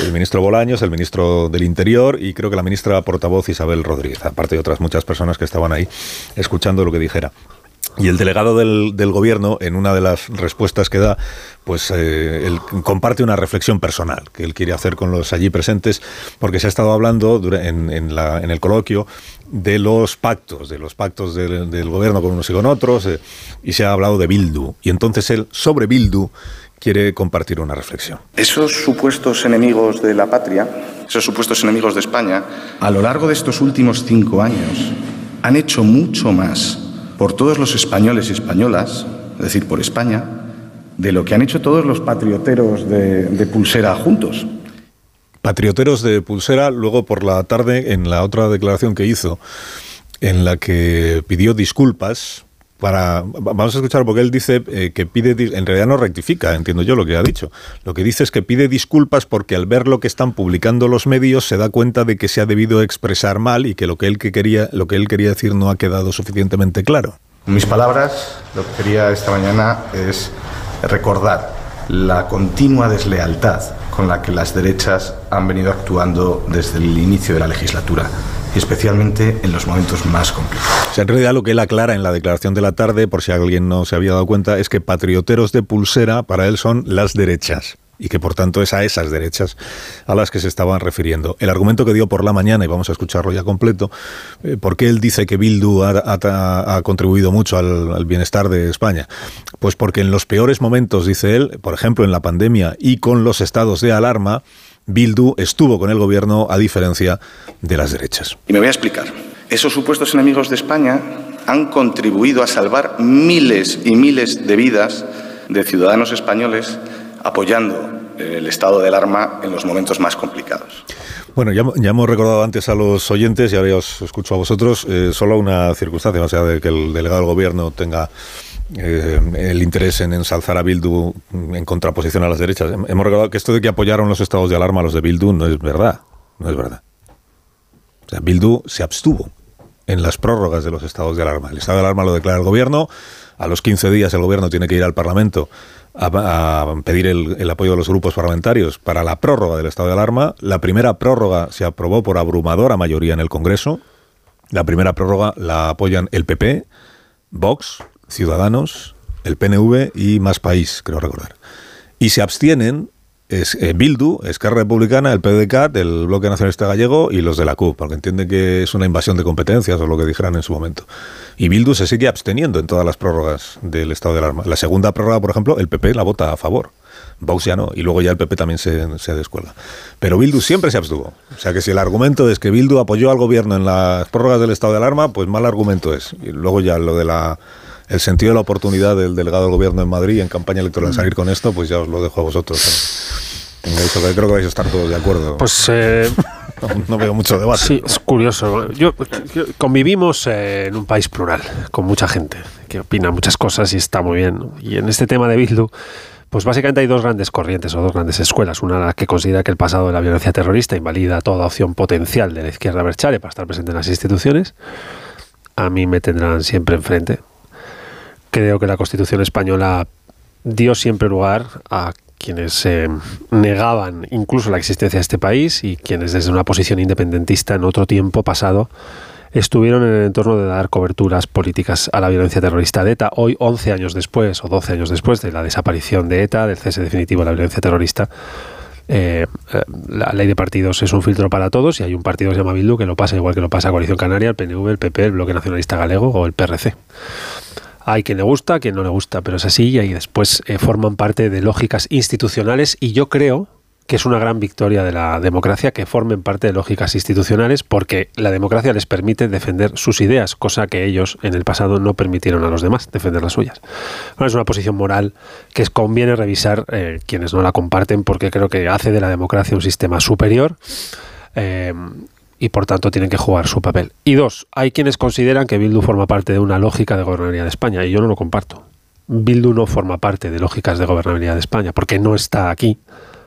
el ministro Bolaños, el ministro del Interior y creo que la ministra portavoz Isabel Rodríguez, aparte de otras muchas personas que estaban ahí escuchando lo que dijera. Y el delegado del, del, gobierno, en una de las respuestas que da, pues eh, él comparte una reflexión personal que él quiere hacer con los allí presentes, porque se ha estado hablando en, en, la, en el coloquio de los pactos, de los pactos del, del gobierno con unos y con otros, eh, y se ha hablado de Bildu. Y entonces él, sobre Bildu, quiere compartir una reflexión. Esos supuestos enemigos de la patria, esos supuestos enemigos de España, a lo largo de estos últimos cinco años, han hecho mucho más por todos los españoles y españolas, es decir, por España, de lo que han hecho todos los patrioteros de, Pulsera juntos. Patrioteros de Pulsera, luego por la tarde, en la otra declaración que hizo, en la que pidió disculpas para vamos a escuchar porque él dice eh, que pide en realidad no rectifica entiendo yo lo que ha dicho. Lo que dice es que pide disculpas porque al ver lo que están publicando los medios se da cuenta de que se ha debido expresar mal y que lo que él que quería lo que él quería decir no ha quedado suficientemente claro. Mis palabras lo que quería esta mañana es recordar la continua deslealtad con la que las derechas han venido actuando desde el inicio de la legislatura especialmente en los momentos más complicados. en realidad lo que él aclara en la declaración de la tarde, por si alguien no se había dado cuenta, es que patrioteros de pulsera para él son las derechas y que por tanto es a esas derechas a las que se estaban refiriendo. El argumento que dio por la mañana, y vamos a escucharlo ya completo, eh, ¿por qué él dice que Bildu ha, contribuido mucho al, al, bienestar de España? Pues porque en los peores momentos, dice él, por ejemplo en la pandemia y con los estados de alarma, Bildu estuvo con el gobierno a diferencia de las derechas. Y me voy a explicar. Esos supuestos enemigos de España han contribuido a salvar miles y miles de vidas de ciudadanos españoles apoyando el estado de alarma en los momentos más complicados. Bueno, ya, hemos recordado antes a los oyentes y ahora os escucho a vosotros, eh, solo una circunstancia, o sea, de que el delegado del gobierno tenga eh, el interés en ensalzar a Bildu en contraposición a las derechas. Hemos recordado que esto de que apoyaron los estados de alarma a los de Bildu no es verdad. No es verdad. O sea, Bildu se abstuvo en las prórrogas de los estados de alarma. El estado de alarma lo declara el gobierno. A los 15 días el gobierno tiene que ir al Parlamento a, pedir el, el, apoyo de los grupos parlamentarios para la prórroga del estado de alarma. La primera prórroga se aprobó por abrumadora mayoría en el Congreso. La primera prórroga la apoyan el PP, Vox, Ciudadanos, el PNV y Más País, creo recordar. Y se abstienen es eh, Bildu, Esquerra Republicana, el PDK, el Bloque Nacionalista Gallego y los de la CUP, porque entienden que es una invasión de competencias o lo que dijeran en su momento. Y Bildu se sigue absteniendo en todas las prórrogas del estado de alarma. La segunda prórroga, por ejemplo, el PP la vota a favor. Vox ya no, y luego ya el PP también se, se descuelga. Pero Bildu siempre se abstuvo. O sea que si el argumento es que Bildu apoyó al gobierno en las prórrogas del estado de alarma, pues mal argumento es. Y luego ya lo de la el sentido de la oportunidad del delegado del gobierno en Madrid en campaña electoral salir con esto, pues ya os lo dejo a vosotros. creo que vais a estar todos de acuerdo. Pues eh, no, veo mucho debate. Sí, es curioso. Yo, convivimos en un país plural, con mucha gente que opina muchas cosas y está muy bien. Y en este tema de Bildu, pues básicamente hay dos grandes corrientes o dos grandes escuelas. Una la que considera que el pasado de la violencia terrorista invalida toda opción potencial de la izquierda berchale para estar presente en las instituciones. A mí me tendrán siempre enfrente creo que la Constitución española dio siempre lugar a quienes eh, negaban incluso la existencia de este país y quienes desde una posición independentista en otro tiempo pasado estuvieron en el entorno de dar coberturas políticas a la violencia terrorista de ETA. Hoy, 11 años después o 12 años después de la desaparición de ETA, del cese definitivo de la violencia terrorista, eh, eh, la ley de partidos es un filtro para todos y hay un partido que se llama Bildu que lo pasa igual que lo pasa Coalición Canaria, el PNV, el PP, el Bloque Nacionalista Galego o el PRC. Hay quien le gusta, quien no le gusta, pero es así y después eh, forman parte de lógicas institucionales y yo creo, que es una gran victoria de la democracia que formen parte de lógicas institucionales porque la democracia les permite defender sus ideas, cosa que ellos en el pasado no permitieron a los demás defender las suyas. es una posición moral que conviene revisar eh, quienes no la comparten porque creo que hace de la democracia un sistema superior. Eh, y por tanto tienen que jugar su papel. Y dos, hay quienes consideran que Bildu forma parte de una lógica de gobernabilidad de España y yo no lo comparto. Bildu no forma parte de lógicas de gobernabilidad de España porque no está aquí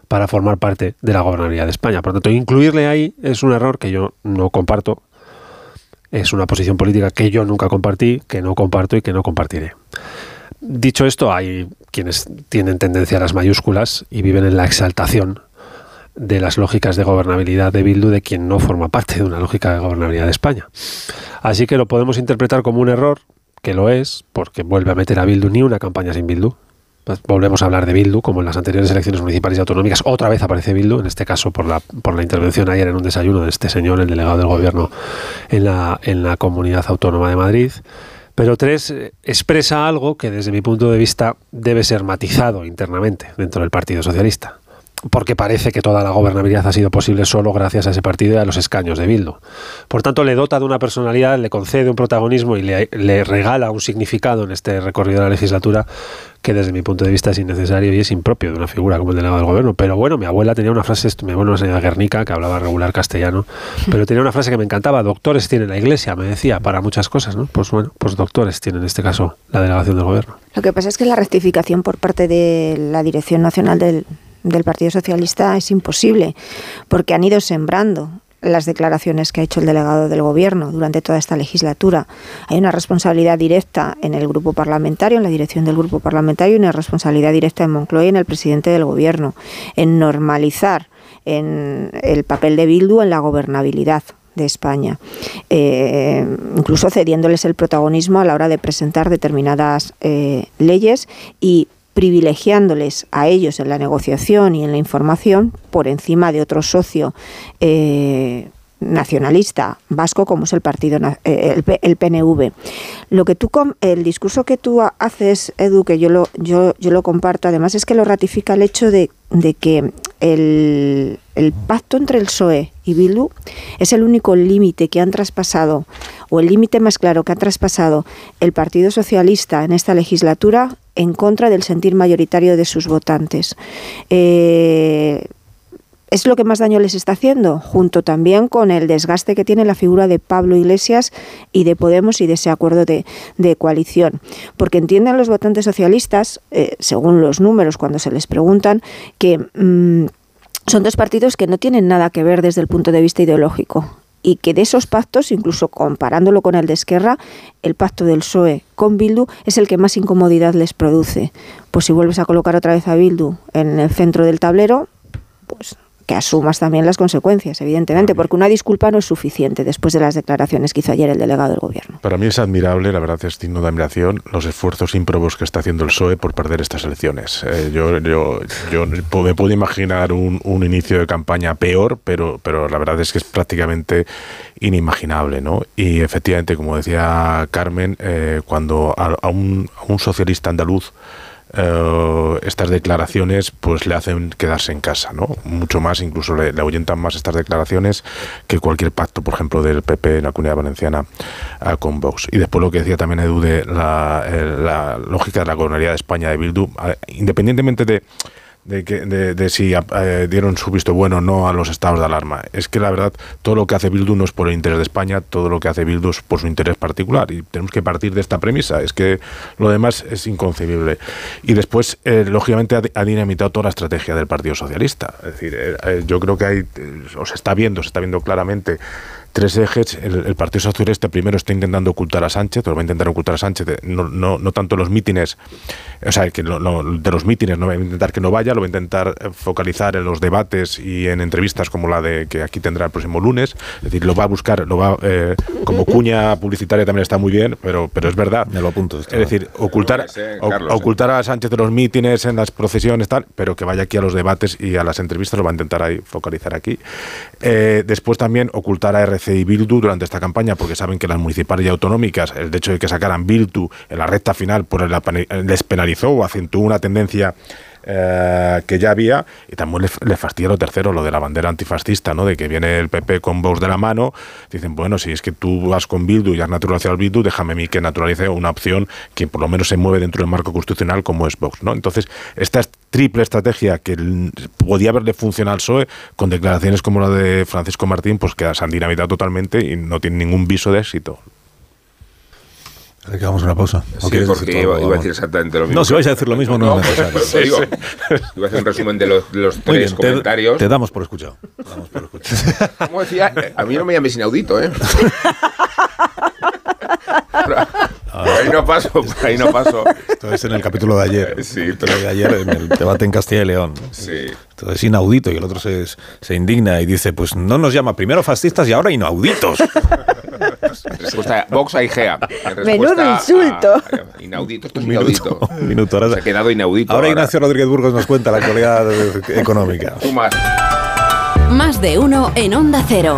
para formar parte de la gobernabilidad de España. Por tanto, incluirle ahí es un error que yo no comparto. Es una posición política que yo nunca compartí, que no comparto y que no compartiré. Dicho esto, hay quienes tienen tendencia a las mayúsculas y viven en la exaltación de las lógicas de gobernabilidad de Bildu de quien no forma parte de una lógica de gobernabilidad de España. Así que lo podemos interpretar como un error, que lo es, porque vuelve a meter a Bildu ni una campaña sin Bildu. Pues volvemos a hablar de Bildu, como en las anteriores elecciones municipales y autonómicas. Otra vez aparece Bildu, en este caso por la, por la intervención ayer en un desayuno de este señor, el delegado del gobierno en la, en la comunidad autónoma de Madrid. Pero tres, eh, expresa algo que desde mi punto de vista debe ser matizado internamente dentro del Partido Socialista porque parece que toda la gobernabilidad ha sido posible solo gracias a ese partido y a los escaños de Bildu. Por tanto, le dota de una personalidad, le concede un protagonismo y le, regala un significado en este recorrido de la legislatura que desde mi punto de vista es innecesario y es impropio de una figura como el delegado del gobierno. Pero bueno, mi abuela tenía una frase, mi abuela una señora Guernica, que hablaba regular castellano, pero tenía una frase que me encantaba, doctores tienen la iglesia, me decía, para muchas cosas, ¿no? Pues bueno, pues doctores tienen en este caso la delegación del gobierno. Lo que pasa es que la rectificación por parte de la Dirección Nacional del, del Partido Socialista es imposible, porque han ido sembrando las declaraciones que ha hecho el delegado del Gobierno durante toda esta legislatura. Hay una responsabilidad directa en el grupo parlamentario, en la dirección del grupo parlamentario, y una responsabilidad directa en Moncloa y en el presidente del Gobierno, en normalizar en el papel de Bildu en la gobernabilidad de España, eh, incluso cediéndoles el protagonismo a la hora de presentar determinadas eh, leyes y privilegiándoles a ellos en la negociación y en la información por encima de otro socio eh, nacionalista vasco como es el partido eh, el, PNV. Lo que tú el discurso que tú haces, Edu, que yo lo yo, yo lo comparto, además es que lo ratifica el hecho de, de que el, el, pacto entre el PSOE y Bildu es el único límite que han traspasado, o el límite más claro que ha traspasado el Partido Socialista en esta legislatura en contra del sentir mayoritario de sus votantes. Eh, es lo que más daño les está haciendo, junto también con el desgaste que tiene la figura de Pablo Iglesias y de Podemos y de ese acuerdo de, coalición. Porque entienden los votantes socialistas, eh, según los números cuando se les preguntan, que mm, son dos partidos que no tienen nada que ver desde el punto de vista ideológico y que de esos pactos, incluso comparándolo con el de Esquerra, el pacto del PSOE con Bildu es el que más incomodidad les produce. Pues si vuelves a colocar otra vez a Bildu en el centro del tablero, pues que asumas también las consecuencias, evidentemente, porque una disculpa no es suficiente después de las declaraciones que hizo ayer el delegado del gobierno. Para mí es admirable, la verdad es digno de admiración, los esfuerzos ímprobos que está haciendo el PSOE por perder estas elecciones. Eh, yo, yo, yo, me puedo imaginar un, inicio de campaña peor, pero, pero la verdad es que es prácticamente inimaginable, ¿no? Y efectivamente, como decía Carmen, eh, cuando a, un, a un socialista andaluz eh, estas declaraciones pues le hacen quedarse en casa, ¿no? Mucho más, incluso le, ahuyentan más estas declaraciones que cualquier pacto, por ejemplo, del PP en la Comunidad Valenciana uh, con Vox. Y después lo que decía también Edu de la, eh, la lógica de la gobernabilidad de España de Bildu, independientemente de de, que, de, si eh, dieron su visto bueno o no a los estados de alarma. Es que la verdad, todo lo que hace Bildu no es por el interés de España, todo lo que hace Bildu es por su interés particular. Y tenemos que partir de esta premisa. Es que lo demás es inconcebible. Y después, eh, lógicamente, ha, dinamitado toda la estrategia del Partido Socialista. Es decir, eh, yo creo que hay, os está viendo, se está viendo claramente tres ejes. El, Partido Socialista primero está intentando ocultar a Sánchez, lo va a intentar ocultar a Sánchez, no, no, no tanto los mítines, o sea, que de los mítines, no va a intentar que no vaya, lo va a intentar eh, focalizar en los debates y en entrevistas como la de que aquí tendrá el próximo lunes. Es decir, lo va a buscar, lo va eh, como cuña publicitaria también está muy bien, pero, pero es verdad. Me lo apunto. Es decir, ocultar, ocultar a Sánchez de los mítines en las procesiones, tal, pero que vaya aquí a los debates y a las entrevistas, lo va a intentar ahí focalizar aquí. Eh, después también ocultar a RC y Bildu durante esta campaña, porque saben que las municipales y autonómicas, el hecho de que sacaran Bildu en la recta final, el, les penalizó o acentuó una tendencia eh, que ya había, y también le, le, fastidia lo tercero, lo de la bandera antifascista, ¿no? De que viene el PP con Vox de la mano, dicen, bueno, si es que tú vas con Bildu y has naturalizado al Bildu, déjame a mí que naturalice una opción que por lo menos se mueve dentro del marco constitucional como es Vox, ¿no? Entonces, esta triple estrategia que podía haberle funcionado al PSOE, con declaraciones como la de Francisco Martín, pues que se totalmente y no tienen ningún viso de éxito. Que hagamos una pausa. Sí, porque iba, iba, a decir exactamente lo mismo. No, si vais a decir lo mismo, no, no es necesario. Pues digo, iba a hacer un resumen de los, de los tres bien, comentarios. Te, te, damos por escuchado. Te damos por escuchado. Como decía, a mí no me llames inaudito, ¿eh? Por ahí no paso, por ahí no paso. Esto es en el capítulo de ayer. Sí, pero de ayer en el debate en Castilla y León. Sí. Esto es inaudito y el otro se, se indigna y dice, pues no nos llama primero fascistas y ahora inauditos. Respuesta Vox a Igea. Menudo insulto. A, inaudito, esto es inaudito. Un minuto. Ahora, Se ha quedado inaudito. ahora, ahora. Ignacio Rodríguez Burgos nos cuenta la actualidad económica. Tú más. Más de uno en Onda Cero.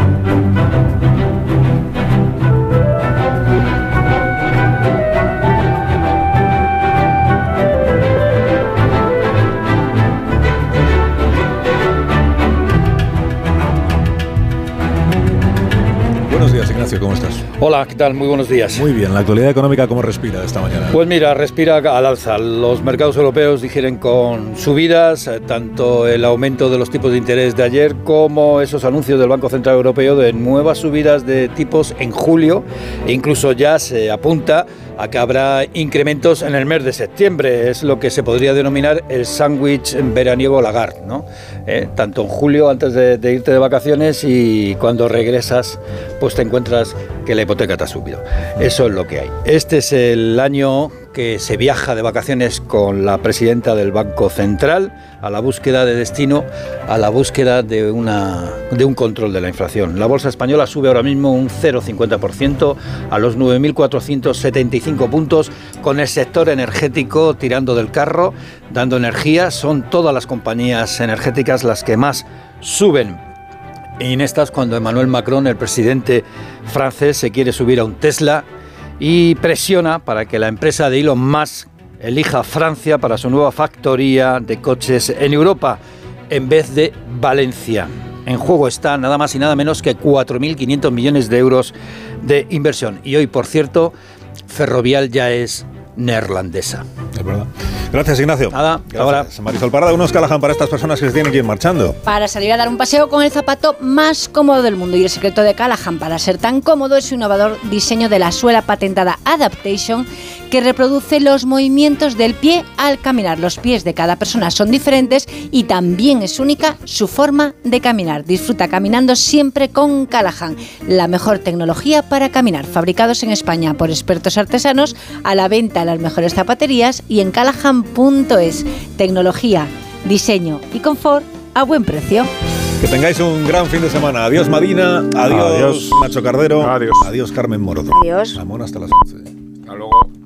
Ignacio, ¿cómo estás? Hola, ¿qué tal? Muy buenos días. Muy bien, la actualidad económica, ¿cómo respira esta mañana? Pues mira, respira al alza. Los mercados europeos digieren con subidas, eh, tanto el aumento de los tipos de interés de ayer como esos anuncios del Banco Central Europeo de nuevas subidas de tipos en julio e incluso ya se apunta a que habrá incrementos en el mes de septiembre. Es lo que se podría denominar el sándwich veraniego Lagarde, ¿no? Eh, tanto en julio antes de, de irte de vacaciones y cuando regresas pues te encuentras que la hipoteca te subido. Eso es lo que hay. Este es el año que se viaja de vacaciones con la presidenta del Banco Central a la búsqueda de destino, a la búsqueda de, una, de un control de la inflación. La bolsa española sube ahora mismo un 0,50% a los 9.475 puntos, con el sector energético tirando del carro, dando energía. Son todas las compañías energéticas las que más suben. En estas, cuando Emmanuel Macron, el presidente francés, se quiere subir a un Tesla y presiona para que la empresa de Elon Musk elija Francia para su nueva factoría de coches en Europa en vez de Valencia. En juego está nada más y nada menos que 4.500 millones de euros de inversión. Y hoy, por cierto, Ferrovial ya es neerlandesa. Es verdad. Gracias, Ignacio. Nada, Gracias. ahora. Marisol Parada, unos Callahan para estas personas que se tienen que ir marchando. Para salir a dar un paseo con el zapato más cómodo del mundo. Y el secreto de Callahan para ser tan cómodo es su innovador diseño de la suela patentada Adaptation que reproduce los movimientos del pie al caminar. Los pies de cada persona son diferentes y también es única su forma de caminar. Disfruta caminando siempre con Callahan, la mejor tecnología para caminar. Fabricados en España por expertos artesanos, a la venta en las mejores zapaterías y en callahan.es. Tecnología, diseño y confort a buen precio. Que tengáis un gran fin de semana. Adiós, Madina. Adiós, Adiós. Nacho Cardero. Adiós. Adiós, Carmen Morodo. Adiós. Ramón, hasta las 11. Hasta luego.